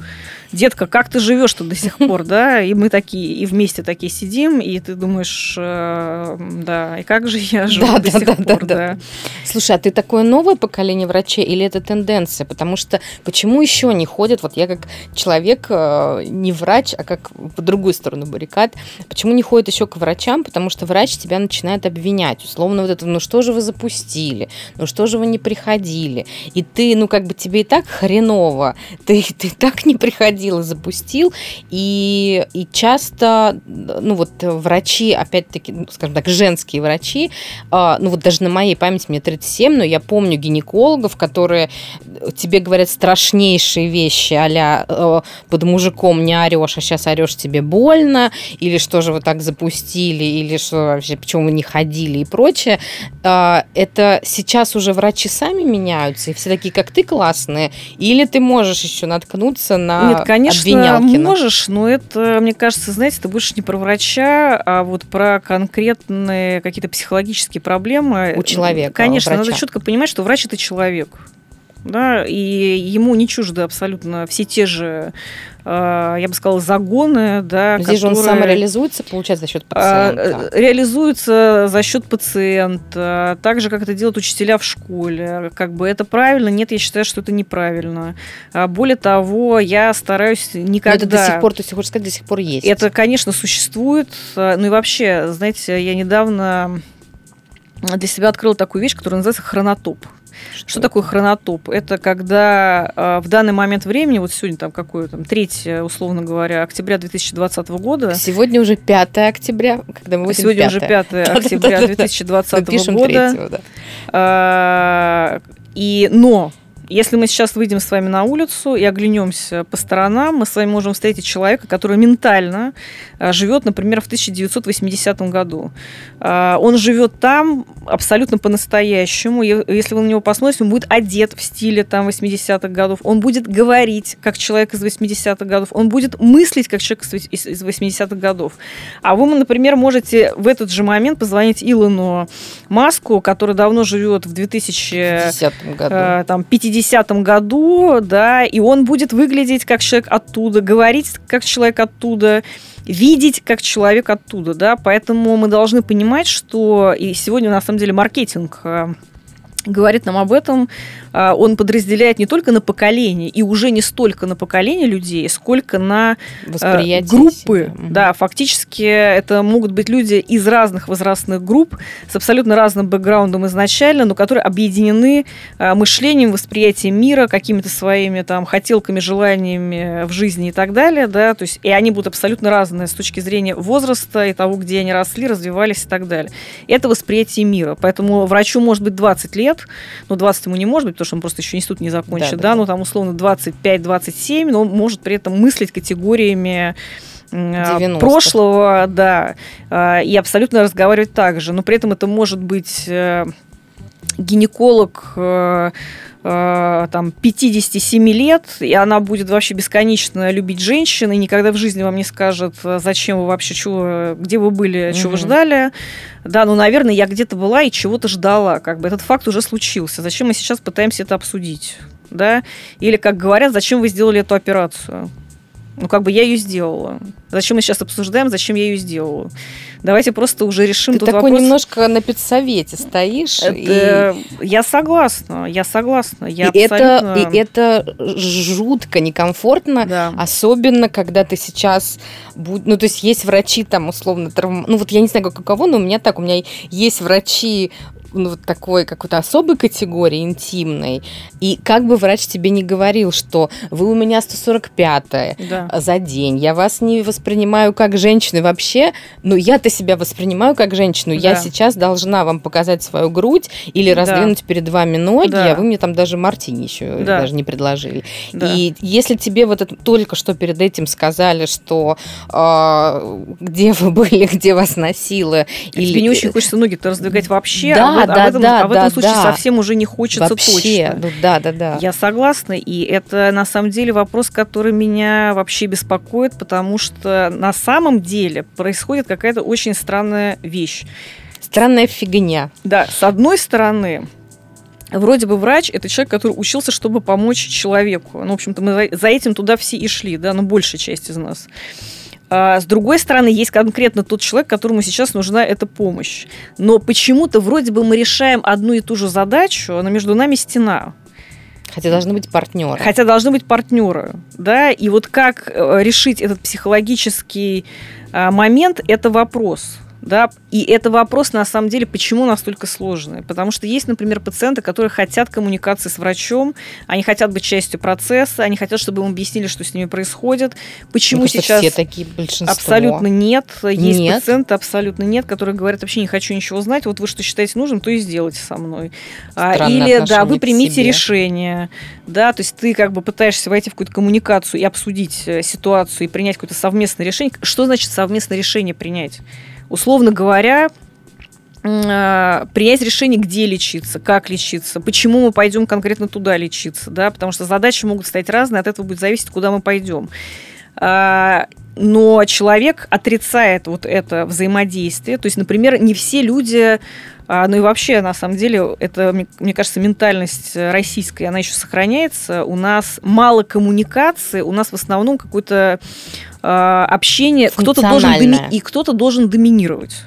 детка, как ты живешь-то до сих пор, да? И мы такие, и вместе такие сидим, и ты думаешь, э, да, и как же я живу да, до да, сих да, пор, да, да. Слушай, а ты такое новое поколение врачей или это тенденция? Потому что почему еще не ходят, вот я как человек, э, не врач, а как по другую сторону баррикад, почему не ходят еще к врачам? Потому что врач тебя начинает обвинять, условно вот это, ну что же вы запустили, ну что же вы не приходили, и ты, ну как бы тебе и так хреново, ты, ты так не приходил, сходил и запустил. И, и часто, ну вот врачи, опять-таки, ну, скажем так, женские врачи, а, ну вот даже на моей памяти мне 37, но я помню гинекологов, которые тебе говорят страшнейшие вещи, а э, под мужиком не орешь, а сейчас орешь тебе больно, или что же вы так запустили, или что вообще, почему вы не ходили и прочее. А, это сейчас уже врачи сами меняются, и все такие, как ты, классные, или ты можешь еще наткнуться на Нет, конечно, обвинялкина. можешь, но это, мне кажется, знаете, ты больше не про врача, а вот про конкретные какие-то психологические проблемы. У человека. Конечно, надо четко понимать, что врач это человек да, и ему не чужды абсолютно все те же, я бы сказала, загоны, да. Здесь которые, же он сам реализуется, получается, за счет а, пациента. Реализуется за счет пациента, так же, как это делают учителя в школе. Как бы это правильно? Нет, я считаю, что это неправильно. А более того, я стараюсь никогда... Но это до сих пор, то есть, хочешь сказать, до сих пор есть? Это, конечно, существует. Ну и вообще, знаете, я недавно для себя открыла такую вещь, которая называется хронотоп. Что, что такое хронотоп? Это когда э, в данный момент времени, вот сегодня там какое там, 3, условно говоря, октября 2020 года. Сегодня уже 5 октября, когда мы Сегодня 5. уже 5 октября 2020 года. А, и, но если мы сейчас выйдем с вами на улицу и оглянемся по сторонам, мы с вами можем встретить человека, который ментально а, живет, например, в 1980 году. А, он живет там абсолютно по-настоящему. Если вы на него посмотрите, он будет одет в стиле там 80-х годов. Он будет говорить как человек из 80-х годов. Он будет мыслить как человек из 80-х годов. А вы, например, можете в этот же момент позвонить Илону Маску, который давно живет в 2050 году. А, там, 50 50 году, да, и он будет выглядеть как человек оттуда, говорить как человек оттуда, видеть как человек оттуда, да, поэтому мы должны понимать, что и сегодня на самом деле маркетинг э, говорит нам об этом, а, он подразделяет не только на поколение, и уже не столько на поколение людей, сколько на а, Восприятие группы. Себя. Да, фактически это могут быть люди из разных возрастных групп с абсолютно разным бэкграундом изначально, но которые объединены а, мышлением, восприятием мира, какими-то своими там хотелками, желаниями в жизни и так далее, да, то есть и они будут абсолютно разные с точки зрения возраста и того, где они росли, развивались и так далее. Это восприятие мира, поэтому врачу может быть 20 лет, лет, ну, 20 ему не может быть, потому что он просто еще институт не закончит, да, да, да. ну, там, условно, 25-27, но он может при этом мыслить категориями 90 прошлого, да, а, и абсолютно разговаривать так же. Но при этом это может быть э, гинеколог э, э, там 57 лет, и она будет вообще бесконечно любить женщин, и никогда в жизни вам не скажет, зачем вы вообще, чего, где вы были, чего вы ждали. Да, ну, наверное, я где-то была и чего-то ждала. Как бы этот факт уже случился. Зачем мы сейчас пытаемся это обсудить? Да? Или, как говорят, зачем вы сделали эту операцию? Ну, как бы я ее сделала. Зачем мы сейчас обсуждаем, зачем я ее сделала? Давайте просто уже решим Ты тут такой вопрос. немножко на педсовете стоишь. Это... И... Я согласна, я согласна. Я и, абсолютно... это, и это жутко некомфортно, да. особенно когда ты сейчас... Ну, то есть есть врачи там, условно, травм... ну, вот я не знаю, как у кого, но у меня так, у меня есть врачи ну, вот такой какой-то особой категории, интимной, и как бы врач тебе не говорил, что вы у меня 145 да. за день, я вас не воспринимаю как женщину вообще, но я-то себя воспринимаю как женщину, да. я сейчас должна вам показать свою грудь или раздвинуть да. перед вами ноги, да. а вы мне там даже мартини еще да. даже не предложили. Да. И если тебе вот это только что перед этим сказали, что где вы были, где вас носило, или... Тебе не очень хочется ноги-то раздвигать вообще, да, а да, в этом, да, а в этом да, случае да. совсем уже не хочется вообще, точно. Ну, да, да, да. Я согласна, и это на самом деле вопрос, который меня вообще беспокоит, потому что на самом деле происходит какая-то очень странная вещь. Странная фигня. Да, с одной стороны, Вроде бы врач – это человек, который учился, чтобы помочь человеку. Ну, в общем-то, мы за этим туда все и шли, да, ну, большая часть из нас. А с другой стороны, есть конкретно тот человек, которому сейчас нужна эта помощь. Но почему-то вроде бы мы решаем одну и ту же задачу, но между нами стена. Хотя должны быть партнеры. Хотя должны быть партнеры, да. И вот как э, решить этот психологический а, момент, это вопрос да, и это вопрос, на самом деле, почему настолько сложный. Потому что есть, например, пациенты, которые хотят коммуникации с врачом, они хотят быть частью процесса, они хотят, чтобы им объяснили, что с ними происходит. Почему Мне сейчас... все такие, большинство. Абсолютно нет. Есть нет. пациенты, абсолютно нет, которые говорят, вообще не хочу ничего знать, вот вы что считаете нужным, то и сделайте со мной. А, Странное Или, да, вы примите решение. Да, то есть ты как бы пытаешься войти в какую-то коммуникацию и обсудить э, ситуацию и принять какое-то совместное решение. Что значит совместное решение принять? Условно говоря, а, принять решение, где лечиться, как лечиться, почему мы пойдем конкретно туда лечиться, да, потому что задачи могут стать разные, от этого будет зависеть, куда мы пойдем. А, но человек отрицает вот это взаимодействие. То есть, например, не все люди, а, ну и вообще, на самом деле, это, мне кажется, ментальность российская, она еще сохраняется. У нас мало коммуникации, у нас в основном какое-то общение, кто-то должен, и кто-то должен доминировать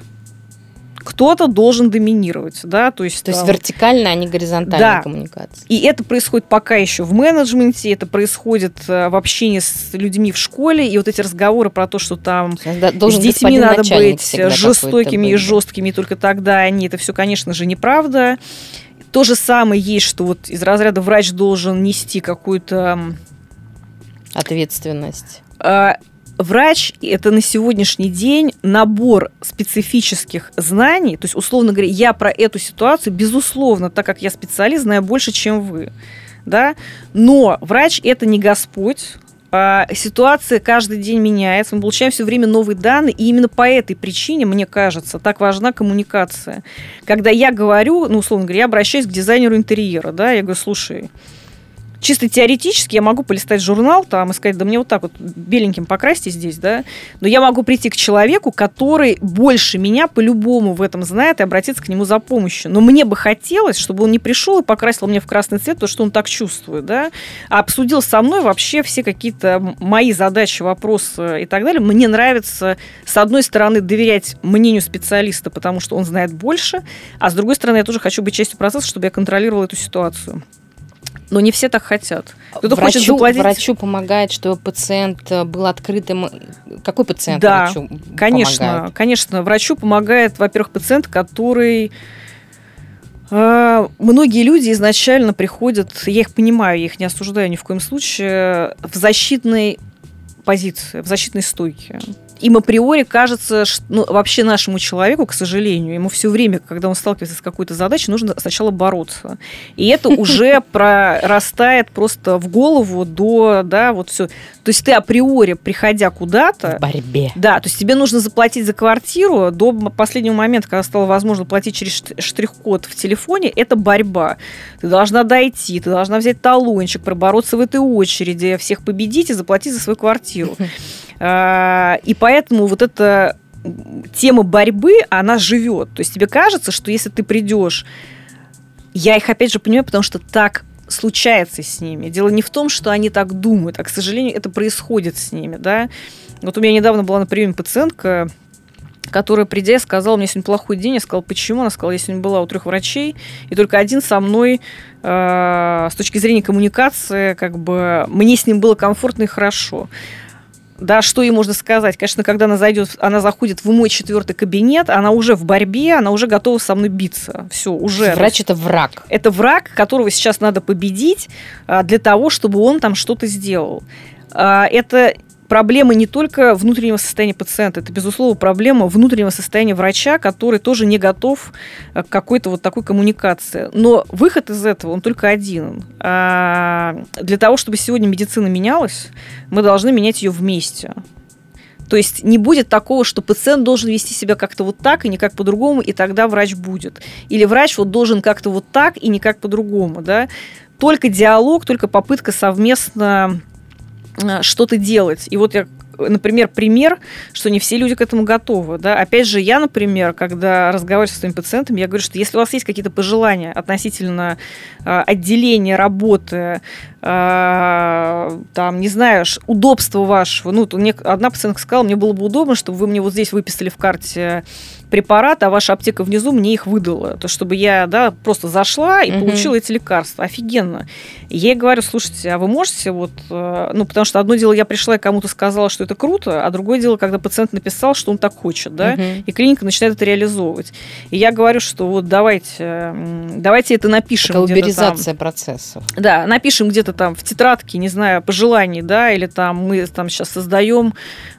кто-то должен доминировать, да, то есть... То есть вертикальная, а не горизонтальная да. коммуникация. И это происходит пока еще в менеджменте, это происходит э, в общении с людьми в школе, и вот эти разговоры про то, что там с детьми надо быть жестокими и жесткими, и только тогда они, это все, конечно же, неправда. То же самое есть, что вот из разряда врач должен нести какую-то ответственность а, врач – это на сегодняшний день набор специфических знаний. То есть, условно говоря, я про эту ситуацию, безусловно, так как я специалист, знаю больше, чем вы. Да? Но врач – это не Господь, а ситуация каждый день меняется, мы получаем все время новые данные, и именно по этой причине, мне кажется, так важна коммуникация. Когда я говорю, ну, условно говоря, я обращаюсь к дизайнеру интерьера, да, я говорю, слушай, чисто теоретически я могу полистать журнал там и сказать, да мне вот так вот беленьким покрасьте здесь, да, но я могу прийти к человеку, который больше меня по-любому в этом знает и обратиться к нему за помощью. Но мне бы хотелось, чтобы он не пришел и покрасил мне в красный цвет то, что он так чувствует, да, а обсудил со мной вообще все какие-то мои задачи, вопросы и так далее. Мне нравится, с одной стороны, доверять мнению специалиста, потому что он знает больше, а с другой стороны, я тоже хочу быть частью процесса, чтобы я контролировала эту ситуацию но не все так хотят. Кто-то врачу, хочет заплатить. Врачу помогает, чтобы пациент э, был открытым. Какой пациент да, врачу конечно, помогает? конечно. Врачу помогает, во-первых, пациент, который э, Многие люди изначально приходят, я их понимаю, я их не осуждаю ни в коем случае, в защитной позиции, в защитной стойке им априори кажется, что ну, вообще нашему человеку, к сожалению, ему все время, когда он сталкивается с какой-то задачей, нужно сначала бороться. И это уже прорастает просто в голову до, да, вот все. То есть ты априори, приходя куда-то... В борьбе. Да, то есть тебе нужно заплатить за квартиру до последнего момента, когда стало возможно платить через штрих-код в телефоне, это борьба. Ты должна дойти, ты должна взять талончик, пробороться в этой очереди, всех победить и заплатить за свою квартиру. А, и поэтому вот эта тема борьбы, она живет. То есть тебе кажется, что если ты придешь, я их опять же понимаю, потому что так случается с ними. Дело не в том, что они так думают, а, к сожалению, это происходит с ними, да. Вот у меня недавно была на приеме пациентка, которая, придя, сказала, меня сегодня плохой день. Я сказала, почему? Она сказала, я сегодня была у трех врачей, и только один со мной э, с точки зрения коммуникации, как бы, мне с ним было комфортно и хорошо. Да, что ей можно сказать? Конечно, когда она зайдет, она заходит в мой четвертый кабинет, она уже в борьбе, она уже готова со мной биться. Все, уже. Врач это враг. Это враг, которого сейчас надо победить а, для того, чтобы он там что-то сделал. А, это проблема не только внутреннего состояния пациента, это, безусловно, проблема внутреннего состояния врача, который тоже не готов к какой-то вот такой коммуникации. Но выход из этого, он только один. А для того, чтобы сегодня медицина менялась, мы должны менять ее вместе. То есть не будет такого, что пациент должен вести себя как-то вот так и никак по-другому, и тогда врач будет. Или врач вот должен как-то вот так и никак по-другому, да. Только диалог, только попытка совместно э, что-то делать. И вот я например, пример, что не все люди к этому готовы. Да? Опять же, я, например, когда разговариваю со своими пациентами, я говорю, что если у вас есть какие-то пожелания относительно э, отделения работы, э, там, не знаю, удобства вашего, ну, мне одна пациентка сказала, мне было бы удобно, чтобы вы мне вот здесь выписали в карте препараты, а ваша аптека внизу мне их выдала. То, чтобы я да, просто зашла и угу. получила эти лекарства. Офигенно. Я ей говорю, слушайте, а вы можете вот... Э, ну, потому что одно дело, я пришла и кому-то сказала, что это круто, а другое дело, когда пациент написал, что он так хочет, да, угу. и клиника начинает это реализовывать. И я говорю, что вот давайте, давайте это напишем. Это уберизация процессов. Да, напишем где-то там в тетрадке, не знаю, пожеланий, да, или там мы там сейчас создаем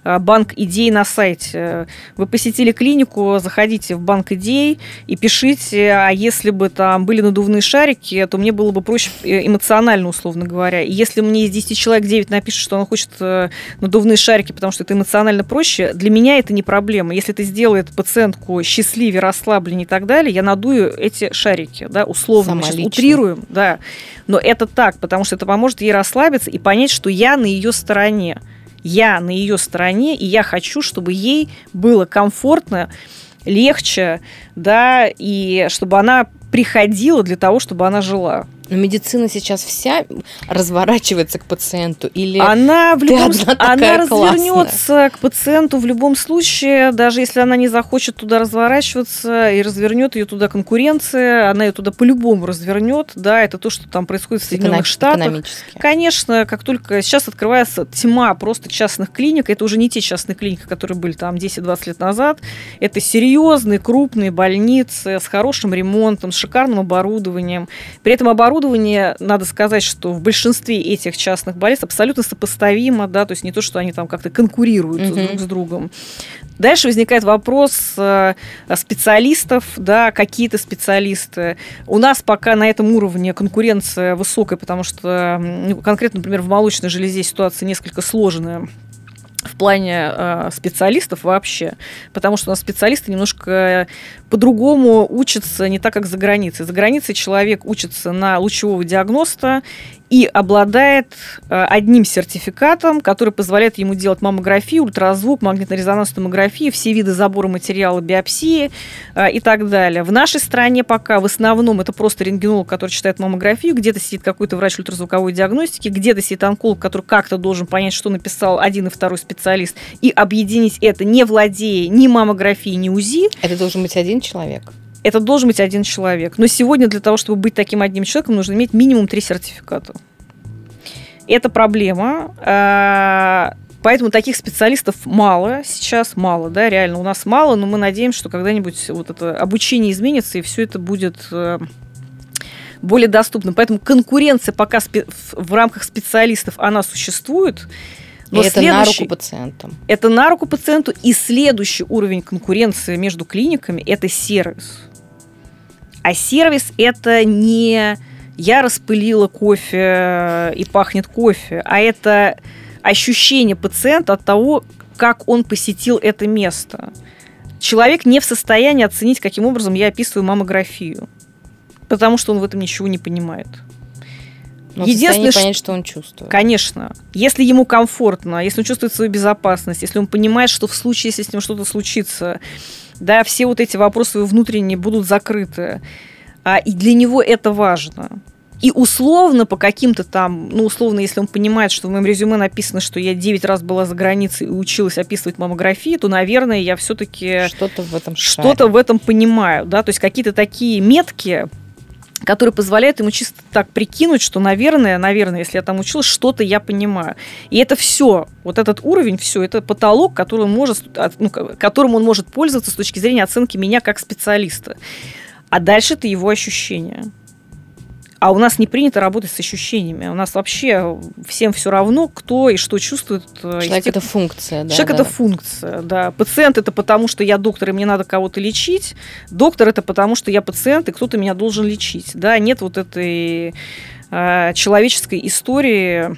э, банк идей на сайте. Вы посетили клинику, заходите в банк идей и пишите, а если бы там были надувные шарики, то мне было бы проще э, эмоционально, условно говоря. И если мне из 10 человек 9 напишет, что он хочет э, надувные шарики, потому что это эмоционально проще, для меня это не проблема. Если это сделает пациентку счастливее, расслабленнее и так далее, я надую эти шарики, да, условно, сейчас утрируем, да. Но это так, потому что это поможет ей расслабиться и понять, что я на ее стороне я на ее стороне, и я хочу, чтобы ей было комфортно легче, да, и чтобы она приходила для того, чтобы она жила. Но медицина сейчас вся разворачивается к пациенту или она в любом она развернется классная. к пациенту в любом случае, даже если она не захочет туда разворачиваться и развернет ее туда конкуренция, она ее туда по-любому развернет, да, это то, что там происходит в Соединенных Штатах. Конечно, как только сейчас открывается тьма просто частных клиник, это уже не те частные клиники, которые были там 10-20 лет назад, это серьезные крупные больницы с хорошим ремонтом, с шикарным оборудованием. При этом оборудование оборудование, надо сказать, что в большинстве этих частных больниц абсолютно сопоставимо, да, то есть не то, что они там как-то конкурируют mm-hmm. друг с другом. Дальше возникает вопрос э, специалистов, да, какие-то специалисты. У нас пока на этом уровне конкуренция высокая, потому что ну, конкретно, например, в молочной железе ситуация несколько сложная в плане э, специалистов вообще, потому что у нас специалисты немножко по-другому учатся не так, как за границей. За границей человек учится на лучевого диагноста и обладает э, одним сертификатом, который позволяет ему делать маммографию, ультразвук, магнитно-резонансную томографию, все виды забора материала, биопсии э, и так далее. В нашей стране пока в основном это просто рентгенолог, который читает маммографию, где-то сидит какой-то врач ультразвуковой диагностики, где-то сидит онколог, который как-то должен понять, что написал один и второй специалист, и объединить это, не владея ни маммографией, ни УЗИ. Это должен быть один человек? это должен быть один человек. Но сегодня для того, чтобы быть таким одним человеком, нужно иметь минимум три сертификата. Это проблема. А, поэтому таких специалистов мало сейчас, мало, да, реально у нас мало, но мы надеемся, что когда-нибудь вот это обучение изменится, и все это будет э, более доступно. Поэтому конкуренция пока в рамках специалистов, она существует. Но и это на руку пациентам. Это на руку пациенту. И следующий уровень конкуренции между клиниками – это сервис. А сервис это не я распылила кофе и пахнет кофе, а это ощущение пациента от того, как он посетил это место. Человек не в состоянии оценить, каким образом я описываю маммографию, потому что он в этом ничего не понимает. Но Единственное, понять, что он чувствует. Конечно. Если ему комфортно, если он чувствует свою безопасность, если он понимает, что в случае, если с ним что-то случится, да, все вот эти вопросы внутренние будут закрыты. А, и для него это важно. И условно по каким-то там, ну, условно, если он понимает, что в моем резюме написано, что я 9 раз была за границей и училась описывать маммографию, то, наверное, я все-таки что-то в этом что-то в этом понимаю, да, то есть какие-то такие метки который позволяет ему чисто так прикинуть, что, наверное, наверное, если я там училась, что-то я понимаю. И это все, вот этот уровень, все, это потолок, который он может, ну, которым он может пользоваться с точки зрения оценки меня как специалиста. А дальше это его ощущения. А у нас не принято работать с ощущениями. У нас вообще всем все равно, кто и что чувствует. Э, Человек это функция, да. Человек да. это функция, да. Пациент это потому, что я доктор, и мне надо кого-то лечить. Доктор это потому, что я пациент, и кто-то меня должен лечить. Да, нет вот этой э, человеческой истории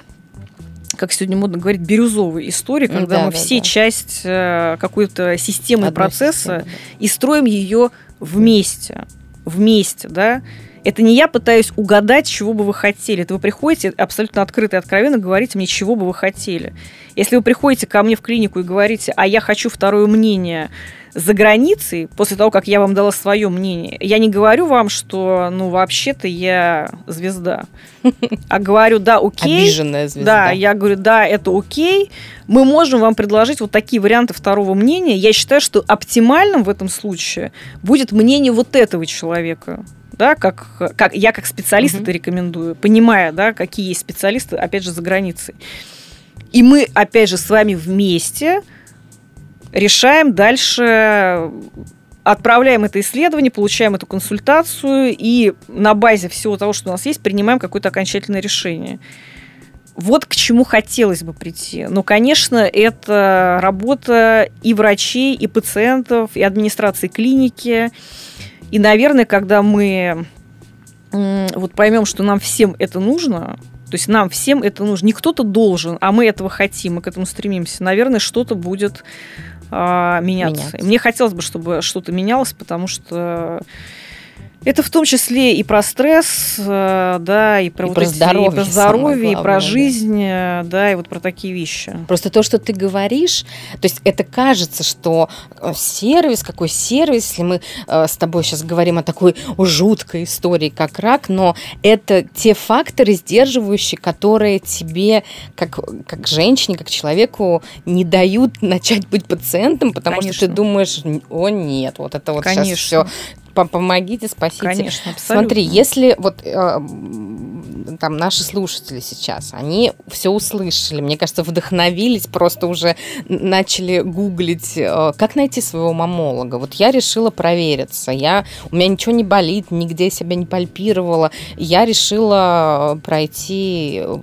как сегодня модно говорить, бирюзовой истории, когда да, мы да, все да. часть э, какой-то системы Одной процесса системы, да. и строим ее вместе. Вместе, да. Это не я пытаюсь угадать, чего бы вы хотели. Это вы приходите абсолютно открыто и откровенно говорите мне, чего бы вы хотели. Если вы приходите ко мне в клинику и говорите, а я хочу второе мнение за границей, после того, как я вам дала свое мнение, я не говорю вам, что, ну, вообще-то я звезда. А говорю, да, окей. Обиженная звезда. Да, я говорю, да, это окей. Мы можем вам предложить вот такие варианты второго мнения. Я считаю, что оптимальным в этом случае будет мнение вот этого человека да, как, как я как специалист mm-hmm. это рекомендую, понимая, да, какие есть специалисты, опять же, за границей. И мы, опять же, с вами вместе решаем дальше, отправляем это исследование, получаем эту консультацию и на базе всего того, что у нас есть, принимаем какое-то окончательное решение. Вот к чему хотелось бы прийти. Но, конечно, это работа и врачей, и пациентов, и администрации клиники. И, наверное, когда мы вот поймем, что нам всем это нужно, то есть нам всем это нужно, не кто-то должен, а мы этого хотим, мы к этому стремимся, наверное, что-то будет а, меняться. меняться. Мне хотелось бы, чтобы что-то менялось, потому что это в том числе и про стресс, э, да, и про, и вот про эти, здоровье, и про здоровье, главное, и про жизнь, да. Э, да, и вот про такие вещи. Просто то, что ты говоришь, то есть это кажется, что э, сервис, какой сервис, если мы с тобой сейчас говорим о такой жуткой истории, как рак, но это те факторы сдерживающие, которые тебе, как, как женщине, как человеку, не дают начать быть пациентом, потому Конечно. что ты думаешь, о нет, вот это вот Конечно. сейчас все помогите, спасите. Конечно, абсолютно. Смотри, если вот э, там наши слушатели сейчас, они все услышали, мне кажется, вдохновились, просто уже начали гуглить, э, как найти своего мамолога. Вот я решила провериться, я, у меня ничего не болит, нигде себя не пальпировала, я решила пройти э,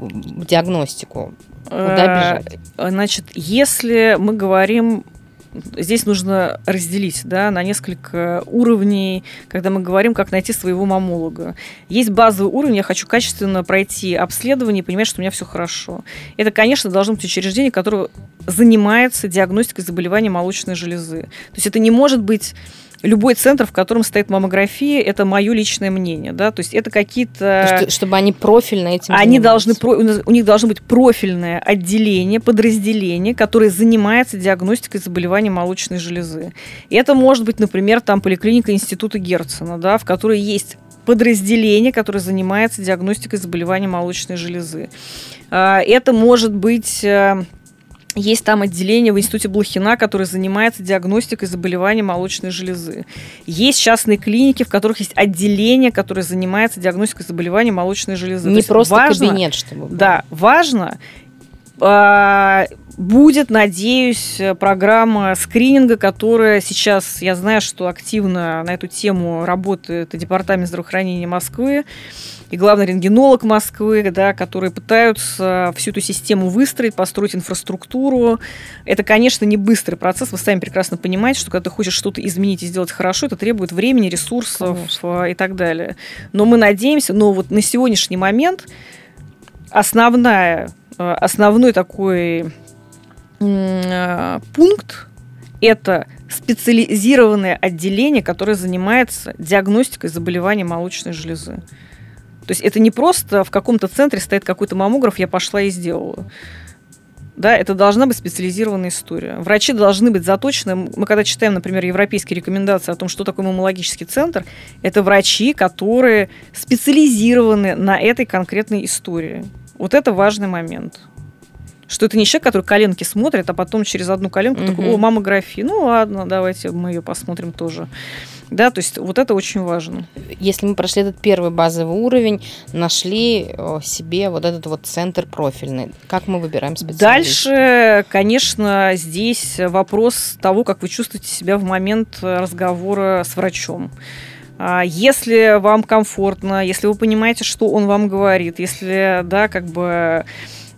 диагностику. Куда бежать? Значит, если мы говорим здесь нужно разделить да, на несколько уровней, когда мы говорим, как найти своего мамолога. Есть базовый уровень, я хочу качественно пройти обследование и понимать, что у меня все хорошо. Это, конечно, должно быть учреждение, которое занимается диагностикой заболеваний молочной железы. То есть это не может быть любой центр, в котором стоит маммография, это мое личное мнение, да, то есть это какие-то... Чтобы они профильно этим Они должны, у них должно быть профильное отделение, подразделение, которое занимается диагностикой заболеваний молочной железы. И это может быть, например, там поликлиника Института Герцена, да, в которой есть подразделение, которое занимается диагностикой заболеваний молочной железы. А, это может быть э, есть там отделение в Институте Блохина, которое занимается диагностикой заболеваний молочной железы. Есть частные клиники, в которых есть отделение, которое занимается диагностикой заболеваний молочной железы. Не То просто важно, кабинет, чтобы было. Да, важно. Э, будет, надеюсь, программа скрининга, которая сейчас, я знаю, что активно на эту тему работает Департамент здравоохранения Москвы и главный рентгенолог Москвы, да, которые пытаются всю эту систему выстроить, построить инфраструктуру. Это, конечно, не быстрый процесс. Вы сами прекрасно понимаете, что когда ты хочешь что-то изменить и сделать хорошо, это требует времени, ресурсов конечно. и так далее. Но мы надеемся, но вот на сегодняшний момент основная, э, основной такой э, пункт это специализированное отделение, которое занимается диагностикой заболеваний молочной железы. То есть это не просто в каком-то центре стоит какой-то маммограф, я пошла и сделала. Да, это должна быть специализированная история. Врачи должны быть заточены. Мы когда читаем, например, европейские рекомендации о том, что такое маммологический центр, это врачи, которые специализированы на этой конкретной истории. Вот это важный момент. Что это не человек, который коленки смотрит, а потом через одну коленку угу. такой, о, маммография. Ну ладно, давайте мы ее посмотрим тоже. Да, то есть вот это очень важно. Если мы прошли этот первый базовый уровень, нашли э, себе вот этот вот центр профильный, как мы выбираем специалиста? Дальше, конечно, здесь вопрос того, как вы чувствуете себя в момент разговора с врачом. А если вам комфортно, если вы понимаете, что он вам говорит, если, да, как бы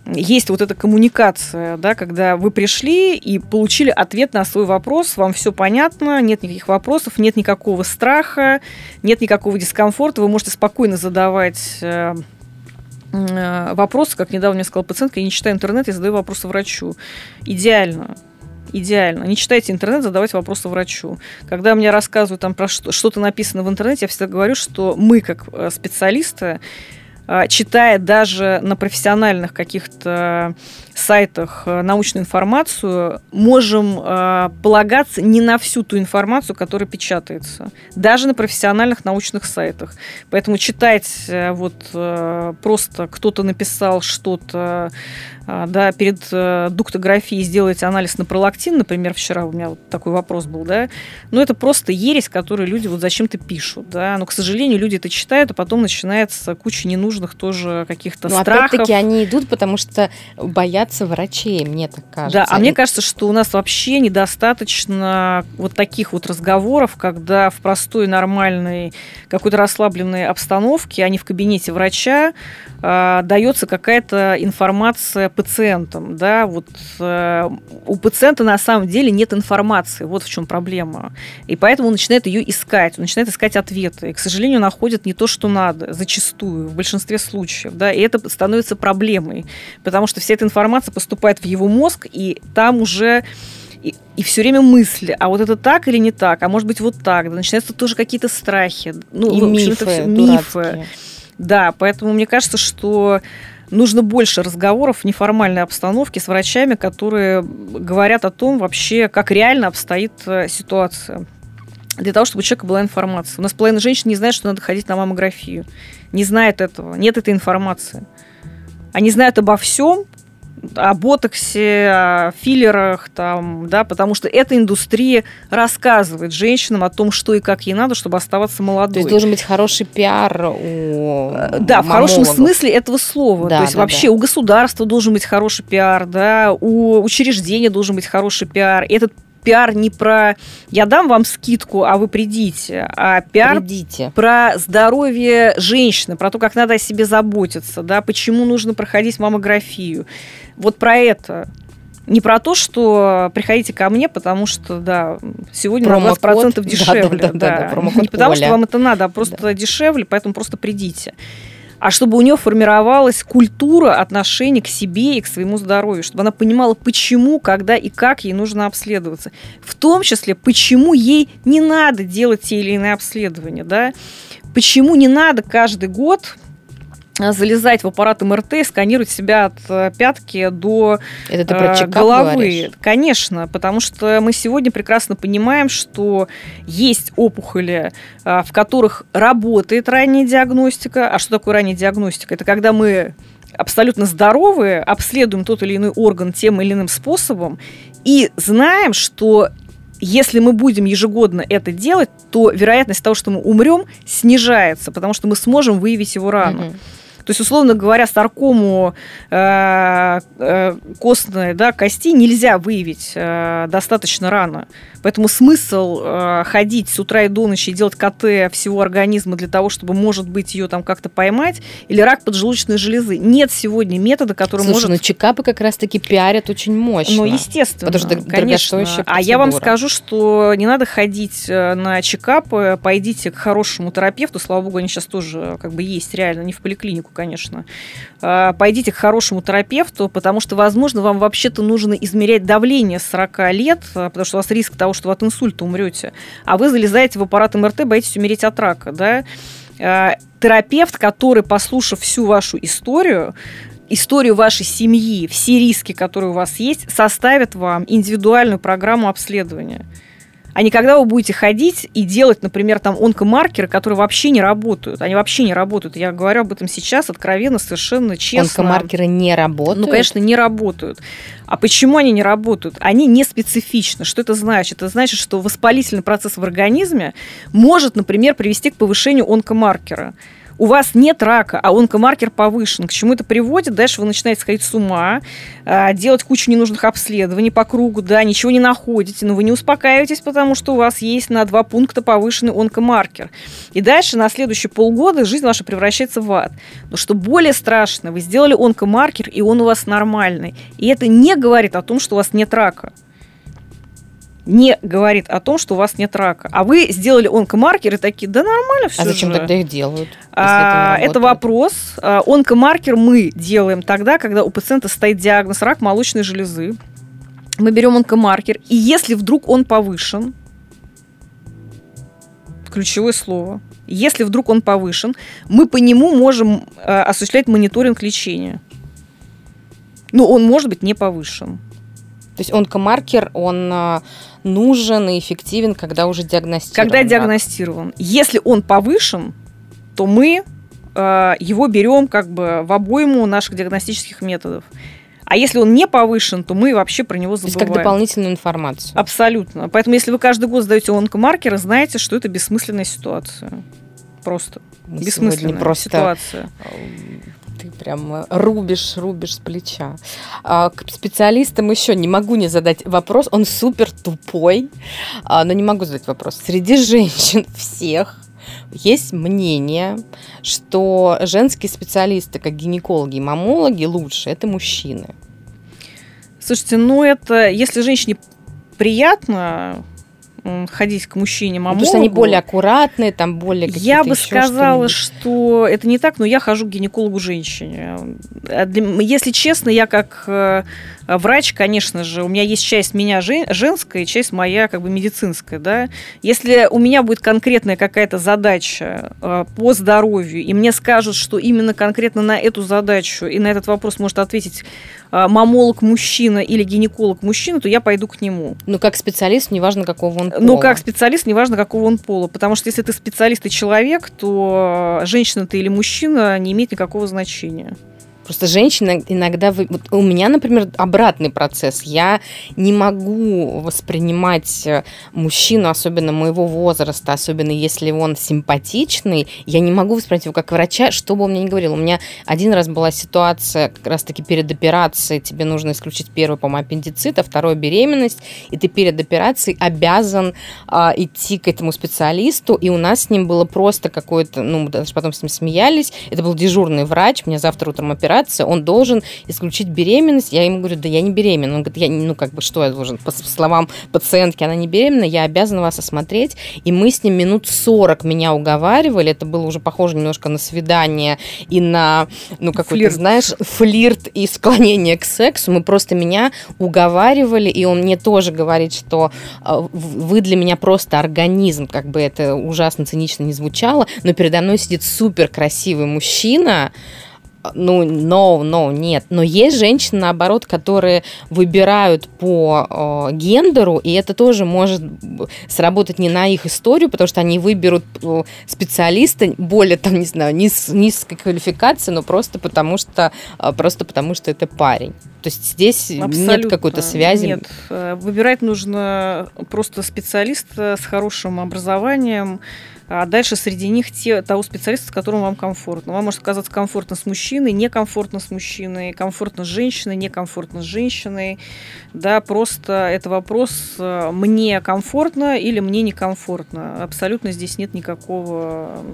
есть вот эта коммуникация, да, когда вы пришли и получили ответ на свой вопрос, вам все понятно, нет никаких вопросов, нет никакого страха, нет никакого дискомфорта, вы можете спокойно задавать э, вопросы, как недавно мне сказала пациентка, я не читаю интернет, я задаю вопросы врачу. Идеально идеально. Не читайте интернет, задавайте вопросы врачу. Когда мне рассказывают там про что-то написано в интернете, я всегда говорю, что мы, как э, специалисты, читая даже на профессиональных каких-то сайтах э, научную информацию, можем э, полагаться не на всю ту информацию, которая печатается, даже на профессиональных научных сайтах. Поэтому читать э, вот просто кто-то написал что-то, да, перед дуктографией сделать анализ на пролактин, например, вчера у меня вот такой вопрос был, да, ну это просто ересь, которую люди вот зачем-то пишут, да, но, к сожалению, люди это читают, а потом начинается куча ненужных тоже каких-то но страхов. опять-таки они идут, потому что боятся боятся врачей, мне так кажется. Да, а мне кажется, что у нас вообще недостаточно вот таких вот разговоров, когда в простой, нормальной, какой-то расслабленной обстановке, а не в кабинете врача, э, дается какая-то информация пациентам. Да? Вот, э, у пациента на самом деле нет информации. Вот в чем проблема. И поэтому он начинает ее искать, он начинает искать ответы. И, к сожалению, находит не то, что надо, зачастую, в большинстве случаев. Да? И это становится проблемой, потому что вся эта информация поступает в его мозг, и там уже и, и все время мысли, а вот это так или не так, а может быть вот так, да, начинаются тоже какие-то страхи, ну, и в общем, мифы, это все, мифы. Да, поэтому мне кажется, что нужно больше разговоров в неформальной обстановке с врачами, которые говорят о том вообще, как реально обстоит э, ситуация. Для того, чтобы у человека была информация. У нас половина женщин не знает, что надо ходить на маммографию. Не знает этого. Нет этой информации. Они знают обо всем, о ботоксе, о филлерах, там, да, потому что эта индустрия рассказывает женщинам о том, что и как ей надо, чтобы оставаться молодой. То есть должен быть хороший пиар у э, Да, в хорошем смысле этого слова. Да, То есть да, вообще да. у государства должен быть хороший пиар, да, у учреждения должен быть хороший пиар. Этот пиар не про «я дам вам скидку, а вы придите», а пиар придите. про здоровье женщины, про то, как надо о себе заботиться, да, почему нужно проходить маммографию. Вот про это. Не про то, что приходите ко мне, потому что, да, сегодня промокод, на 20% дешевле. Да, да, да, да. Да, Не потому, что вам это надо, а просто да. дешевле, поэтому просто придите а чтобы у нее формировалась культура отношения к себе и к своему здоровью, чтобы она понимала, почему, когда и как ей нужно обследоваться. В том числе, почему ей не надо делать те или иные обследования, да? Почему не надо каждый год залезать в аппарат МРТ и сканировать себя от э, пятки до Это ты про э, головы. Говоришь? Конечно, потому что мы сегодня прекрасно понимаем, что есть опухоли, в которых работает ранняя диагностика. А что такое ранняя диагностика? Это когда мы абсолютно здоровые, обследуем тот или иной орган тем или иным способом и знаем, что если мы будем ежегодно это делать, то вероятность того, что мы умрем, снижается, потому что мы сможем выявить его рано. Mm-hmm. То есть, условно говоря, саркому э, э, костной да, кости нельзя выявить э, достаточно рано. Поэтому смысл э, ходить с утра и до ночи и делать КТ всего организма для того, чтобы, может быть, ее там как-то поймать, или рак поджелудочной железы. Нет сегодня метода, который Слушай, может... ну чекапы как раз-таки пиарят очень мощно. Ну, естественно. Потому что конечно. А я вам скажу, что не надо ходить э, на чекапы, пойдите к хорошему терапевту, слава богу, они сейчас тоже как бы есть реально, не в поликлинику, конечно. Э, пойдите к хорошему терапевту, потому что, возможно, вам вообще-то нужно измерять давление 40 лет, э, потому что у вас риск того, что вы от инсульта умрете, а вы залезаете в аппарат МРТ, боитесь умереть от рака, да? Э, терапевт, который, послушав всю вашу историю, историю вашей семьи, все риски, которые у вас есть, составит вам индивидуальную программу обследования а не когда вы будете ходить и делать, например, там онкомаркеры, которые вообще не работают. Они вообще не работают. Я говорю об этом сейчас откровенно, совершенно честно. Онкомаркеры не работают? Ну, конечно, не работают. А почему они не работают? Они не специфичны. Что это значит? Это значит, что воспалительный процесс в организме может, например, привести к повышению онкомаркера у вас нет рака, а онкомаркер повышен. К чему это приводит? Дальше вы начинаете сходить с ума, а, делать кучу ненужных обследований по кругу, да, ничего не находите, но вы не успокаиваетесь, потому что у вас есть на два пункта повышенный онкомаркер. И дальше на следующие полгода жизнь ваша превращается в ад. Но что более страшно, вы сделали онкомаркер, и он у вас нормальный. И это не говорит о том, что у вас нет рака. Не говорит о том, что у вас нет рака. А вы сделали онкомаркеры такие, да нормально все А зачем же. тогда их делают? А, это, вопрос. А, онкомаркер мы делаем тогда, когда у пациента стоит диагноз рак молочной железы. Мы берем онкомаркер, и если вдруг он повышен, ключевое слово, если вдруг он повышен, мы по нему можем э, осуществлять мониторинг лечения. Но он может быть не повышен. То есть онкомаркер, он а, нужен и эффективен, когда уже диагностирован. Когда диагностирован. Если он повышен, то мы э, его берем как бы в обойму наших диагностических методов. А если он не повышен, то мы вообще про него забываем. То есть как дополнительную информацию. Абсолютно. Поэтому если вы каждый год сдаете онкомаркеры, знаете, что это бессмысленная ситуация. Просто. Мы бессмысленная просто ситуация ты прям рубишь, рубишь с плеча. А, к специалистам еще не могу не задать вопрос. Он супер тупой, а, но не могу задать вопрос. Среди женщин всех есть мнение, что женские специалисты, как гинекологи и мамологи, лучше это мужчины. Слушайте, ну это, если женщине приятно ходить к мужчине мамологу. Потому что они более аккуратные, там более Я бы сказала, что это не так, но я хожу к гинекологу женщине. А если честно, я как э, врач, конечно же, у меня есть часть меня женская и часть моя как бы медицинская, да. Если у меня будет конкретная какая-то задача э, по здоровью, и мне скажут, что именно конкретно на эту задачу и на этот вопрос может ответить э, мамолог мужчина или гинеколог мужчина, то я пойду к нему. Ну, как специалист, неважно, какого он пола. Ну, как специалист, неважно, какого он пола. Потому что если ты специалист и человек, то женщина ты или мужчина не имеет никакого значения. Просто женщина иногда... Вот у меня, например, обратный процесс. Я не могу воспринимать э, мужчину, особенно моего возраста, особенно если он симпатичный, я не могу воспринимать его как врача, что бы он мне ни говорил. У меня один раз была ситуация, как раз-таки перед операцией, тебе нужно исключить первый, по-моему, аппендицит, а второй беременность, и ты перед операцией обязан а, идти к этому специалисту, и у нас с ним было просто какое-то, ну, даже потом с ним смеялись, это был дежурный врач, мне завтра утром операция, операция, он должен исключить беременность. Я ему говорю, да я не беременна. Он говорит, я, ну как бы, что я должен? По словам пациентки, она не беременна, я обязана вас осмотреть. И мы с ним минут 40 меня уговаривали. Это было уже похоже немножко на свидание и на, ну какой-то, знаешь, флирт и склонение к сексу. Мы просто меня уговаривали, и он мне тоже говорит, что а, вы для меня просто организм, как бы это ужасно цинично не звучало, но передо мной сидит супер красивый мужчина, ну, no, no, нет. Но есть женщины, наоборот, которые выбирают по э, гендеру, и это тоже может сработать не на их историю, потому что они выберут э, специалиста более, там, не знаю, низ, низкой квалификации, но просто потому что, э, просто потому что это парень. То есть здесь Абсолютно. нет какой-то связи. Нет. Выбирать нужно просто специалиста с хорошим образованием, а дальше среди них те, того специалиста, с которым вам комфортно. Вам может казаться комфортно с мужчиной, некомфортно с мужчиной, комфортно с женщиной, некомфортно с женщиной. Да, просто это вопрос э, мне комфортно или мне некомфортно. Абсолютно здесь нет никакого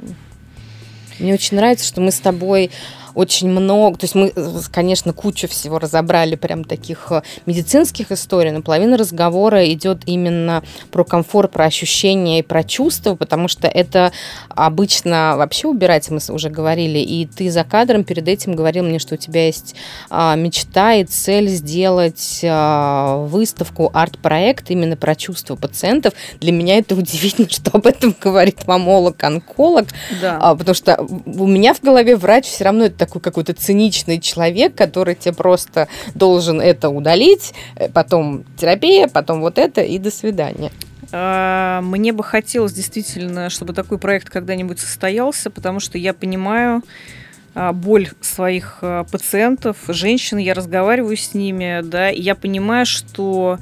мне очень нравится, что мы с тобой очень много, то есть мы, конечно, кучу всего разобрали, прям таких э, медицинских историй, но половина разговора идет именно про комфорт, про ощущения и про чувства, потому что это обычно вообще убирать, мы уже говорили, и ты за кадром перед этим говорил мне, что у тебя есть а, мечта и цель сделать а, выставку, арт-проект именно про чувства пациентов. Для меня это удивительно, что об этом говорит мамолог, онколог, да. а, потому что у меня в голове врач все равно это такой какой-то циничный человек, который тебе просто должен это удалить, э, потом терапия, потом вот это и до свидания. А, мне бы хотелось действительно, чтобы такой проект когда-нибудь состоялся, потому что я понимаю а, боль своих а, пациентов, женщин, я разговариваю с ними, да, и я понимаю, что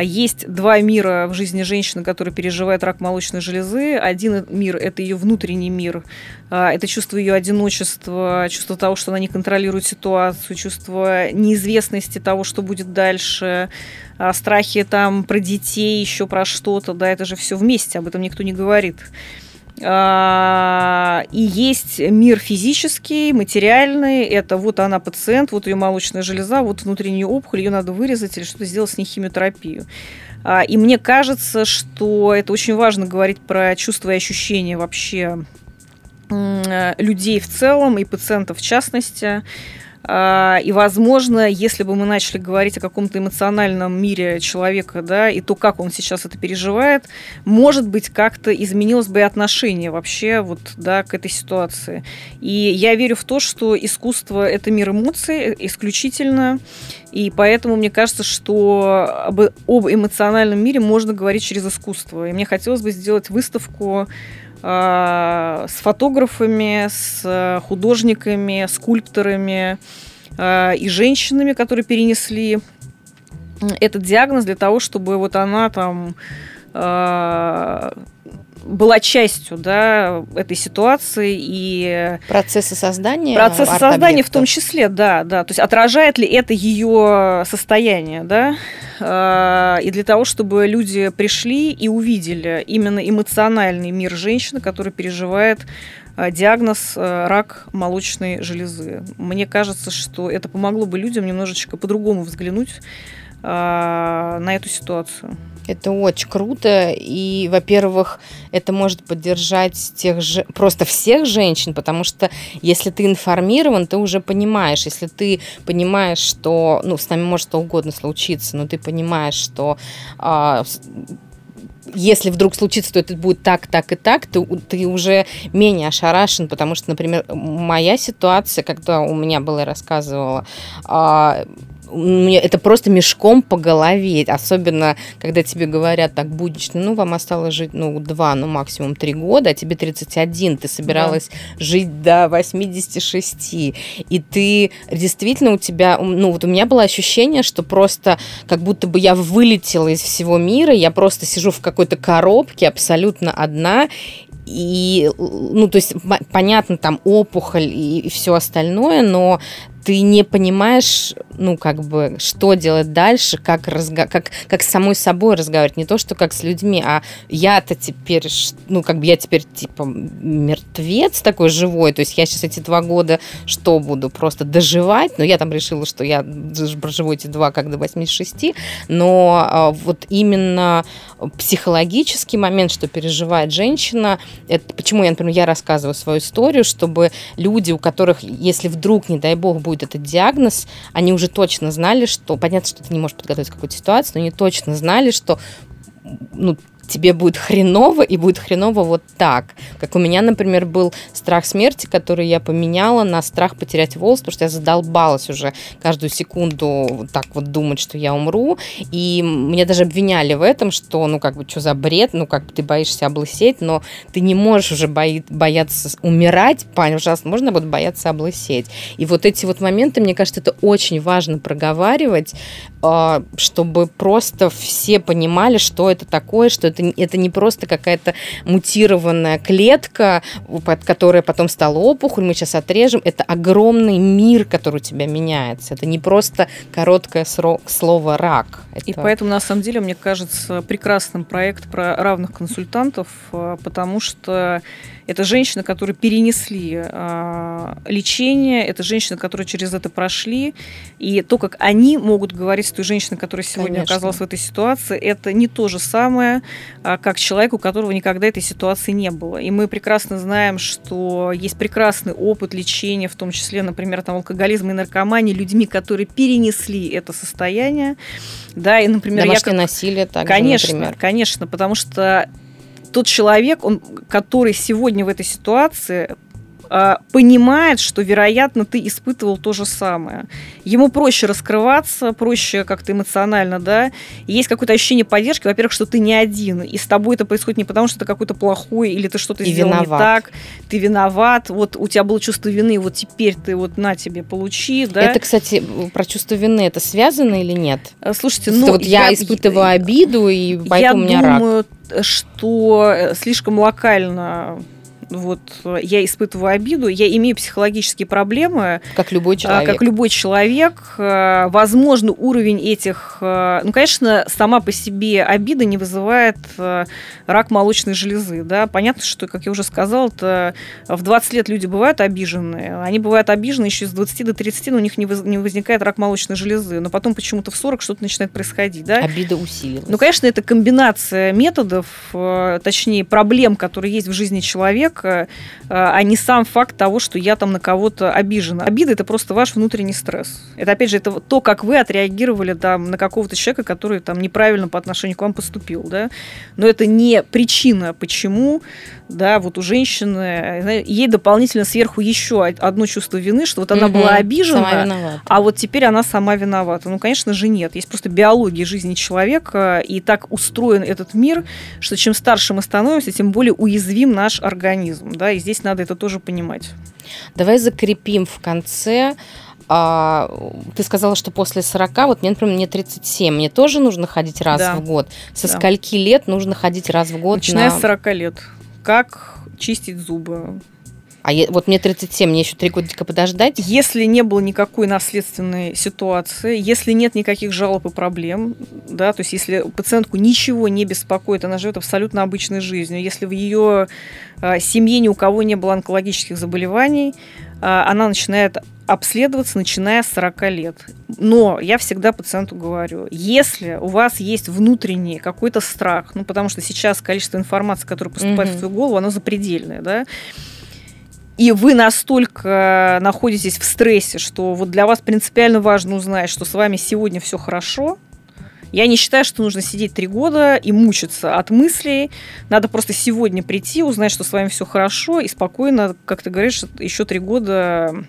есть два мира в жизни женщины, которая переживает рак молочной железы. Один мир – это ее внутренний мир. А, это чувство ее одиночества, чувство того, что она не контролирует ситуацию, чувство неизвестности того, что будет дальше, а, страхи там про детей, еще про что-то. Да, это же все вместе, об этом никто не говорит. А, и есть мир физический, материальный. Это вот она пациент, вот ее молочная железа, вот внутренняя опухоль, ее надо вырезать или что-то сделать с ней химиотерапию. А, и мне кажется, что это очень важно говорить про чувства и ощущения вообще людей в целом и пациентов в частности. А, и, возможно, если бы мы начали говорить о каком-то эмоциональном мире человека, да, и то, как он сейчас это переживает, может быть, как-то изменилось бы и отношение вообще вот, да, к этой ситуации. И я верю в то, что искусство – это мир эмоций исключительно, и поэтому мне кажется, что об, об эмоциональном мире можно говорить через искусство. И мне хотелось бы сделать выставку с фотографами, с художниками, скульпторами а, и женщинами, которые перенесли этот диагноз для того, чтобы вот она там а, была частью да, этой ситуации и процесса создания процесса создания в том числе да да. То есть отражает ли это ее состояние да? А, и для того чтобы люди пришли и увидели именно эмоциональный мир женщины которая переживает а, диагноз а, рак молочной железы. Мне кажется что это помогло бы людям немножечко по-другому взглянуть на эту ситуацию это очень круто, и, во-первых, это может поддержать тех же, просто всех женщин, потому что если ты информирован, ты уже понимаешь, если ты понимаешь, что, ну, с нами может что угодно случиться, но ты понимаешь, что а, если вдруг случится, то это будет так, так и так, ты, ты уже менее ошарашен, потому что, например, моя ситуация, когда у меня была, я рассказывала, а, мне это просто мешком по голове, особенно когда тебе говорят так буднично, ну, вам осталось жить, ну, два, ну, максимум три года, а тебе 31, ты собиралась да. жить до 86, и ты действительно у тебя, ну, вот у меня было ощущение, что просто как будто бы я вылетела из всего мира, я просто сижу в какой-то коробке абсолютно одна, и, ну, то есть, понятно, там опухоль и, и все остальное, но ты не понимаешь, ну, как бы, что делать дальше, как, разго... как, как с самой собой разговаривать. Не то, что как с людьми, а я-то теперь, ну, как бы я теперь, типа, мертвец такой живой. То есть я сейчас эти два года что буду? Просто доживать? Но я там решила, что я проживу эти два как до 86. Но а, вот именно психологический момент, что переживает женщина, это почему я, например, я рассказываю свою историю, чтобы люди, у которых, если вдруг, не дай бог, будет будет этот диагноз, они уже точно знали, что, понятно, что ты не можешь подготовить какую-то ситуацию, но они точно знали, что ну, тебе будет хреново, и будет хреново вот так. Как у меня, например, был страх смерти, который я поменяла на страх потерять волос, потому что я задолбалась уже каждую секунду вот так вот думать, что я умру. И меня даже обвиняли в этом, что, ну, как бы, что за бред, ну, как бы ты боишься облысеть, но ты не можешь уже бои, бояться умирать, пожалуйста, можно будет бояться облысеть. И вот эти вот моменты, мне кажется, это очень важно проговаривать, чтобы просто все понимали, что это такое, что это, это не просто какая-то мутированная клетка, под которая потом стала опухоль, мы сейчас отрежем. Это огромный мир, который у тебя меняется. Это не просто короткое слово «рак». Это... И поэтому, на самом деле, мне кажется прекрасным проект про равных консультантов, а, потому что это женщины, которые перенесли э, лечение, это женщины, которые через это прошли. И то, как они могут говорить с той женщиной, которая сегодня Конечно. оказалась в этой ситуации, это не то же самое, э, как человек, у которого никогда этой ситуации не было. И мы прекрасно знаем, что есть прекрасный опыт лечения, в том числе, например, там, алкоголизм и наркомании, людьми, которые перенесли это состояние. Да, и, например, Домашнее я как... насилие также, Конечно, например. конечно, потому что тот человек, он, который сегодня в этой ситуации, понимает, что, вероятно, ты испытывал то же самое. Ему проще раскрываться, проще как-то эмоционально, да. есть какое-то ощущение поддержки, во-первых, что ты не один, и с тобой это происходит не потому, что ты какой-то плохой, или ты что-то сделал виноват. не так, ты виноват, вот у тебя было чувство вины, вот теперь ты вот на тебе получи, да. Это, кстати, про чувство вины, это связано или нет? Э, слушайте, ну... Вот я, я испытываю обиду, и поэтому я у меня думаю, рак. что э, слишком локально вот я испытываю обиду, я имею психологические проблемы. Как любой человек. Как любой человек. Возможно, уровень этих... Ну, конечно, сама по себе обида не вызывает рак молочной железы. Да? Понятно, что, как я уже сказала, в 20 лет люди бывают обиженные. Они бывают обижены еще с 20 до 30, но у них не возникает рак молочной железы. Но потом почему-то в 40 что-то начинает происходить. Да? Обида усилилась. Ну, конечно, это комбинация методов, точнее, проблем, которые есть в жизни человека, а не сам факт того, что я там на кого-то обижена. Обида – это просто ваш внутренний стресс. Это, опять же, это то, как вы отреагировали там, на какого-то человека, который там неправильно по отношению к вам поступил. Да? Но это не причина, почему да, вот у женщины, ей дополнительно сверху еще одно чувство вины, что вот она угу, была обижена, а вот теперь она сама виновата. Ну, конечно же, нет. Есть просто биология жизни человека, и так устроен этот мир, что чем старше мы становимся, тем более уязвим наш организм, да, и здесь надо это тоже понимать. Давай закрепим в конце а, ты сказала, что после 40, вот мне, например, мне 37, мне тоже нужно ходить раз да. в год. Со да. скольки лет нужно ходить раз в год? Начиная на... с 40 лет как чистить зубы. А я, вот мне 37, мне еще три годика подождать? Если не было никакой наследственной ситуации, если нет никаких жалоб и проблем, да, то есть если пациентку ничего не беспокоит, она живет абсолютно обычной жизнью, если в ее э, семье ни у кого не было онкологических заболеваний, она начинает обследоваться, начиная с 40 лет. Но я всегда пациенту говорю, если у вас есть внутренний какой-то страх, ну, потому что сейчас количество информации, которая поступает mm-hmm. в твою голову, оно запредельное, да, и вы настолько находитесь в стрессе, что вот для вас принципиально важно узнать, что с вами сегодня все хорошо, я не считаю, что нужно сидеть три года и мучиться от мыслей. Надо просто сегодня прийти, узнать, что с вами все хорошо, и спокойно, как ты говоришь, еще три года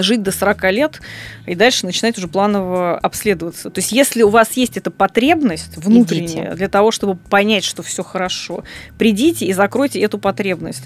жить до 40 лет и дальше начинать уже планово обследоваться. То есть если у вас есть эта потребность внутренняя Идите. для того, чтобы понять, что все хорошо, придите и закройте эту потребность.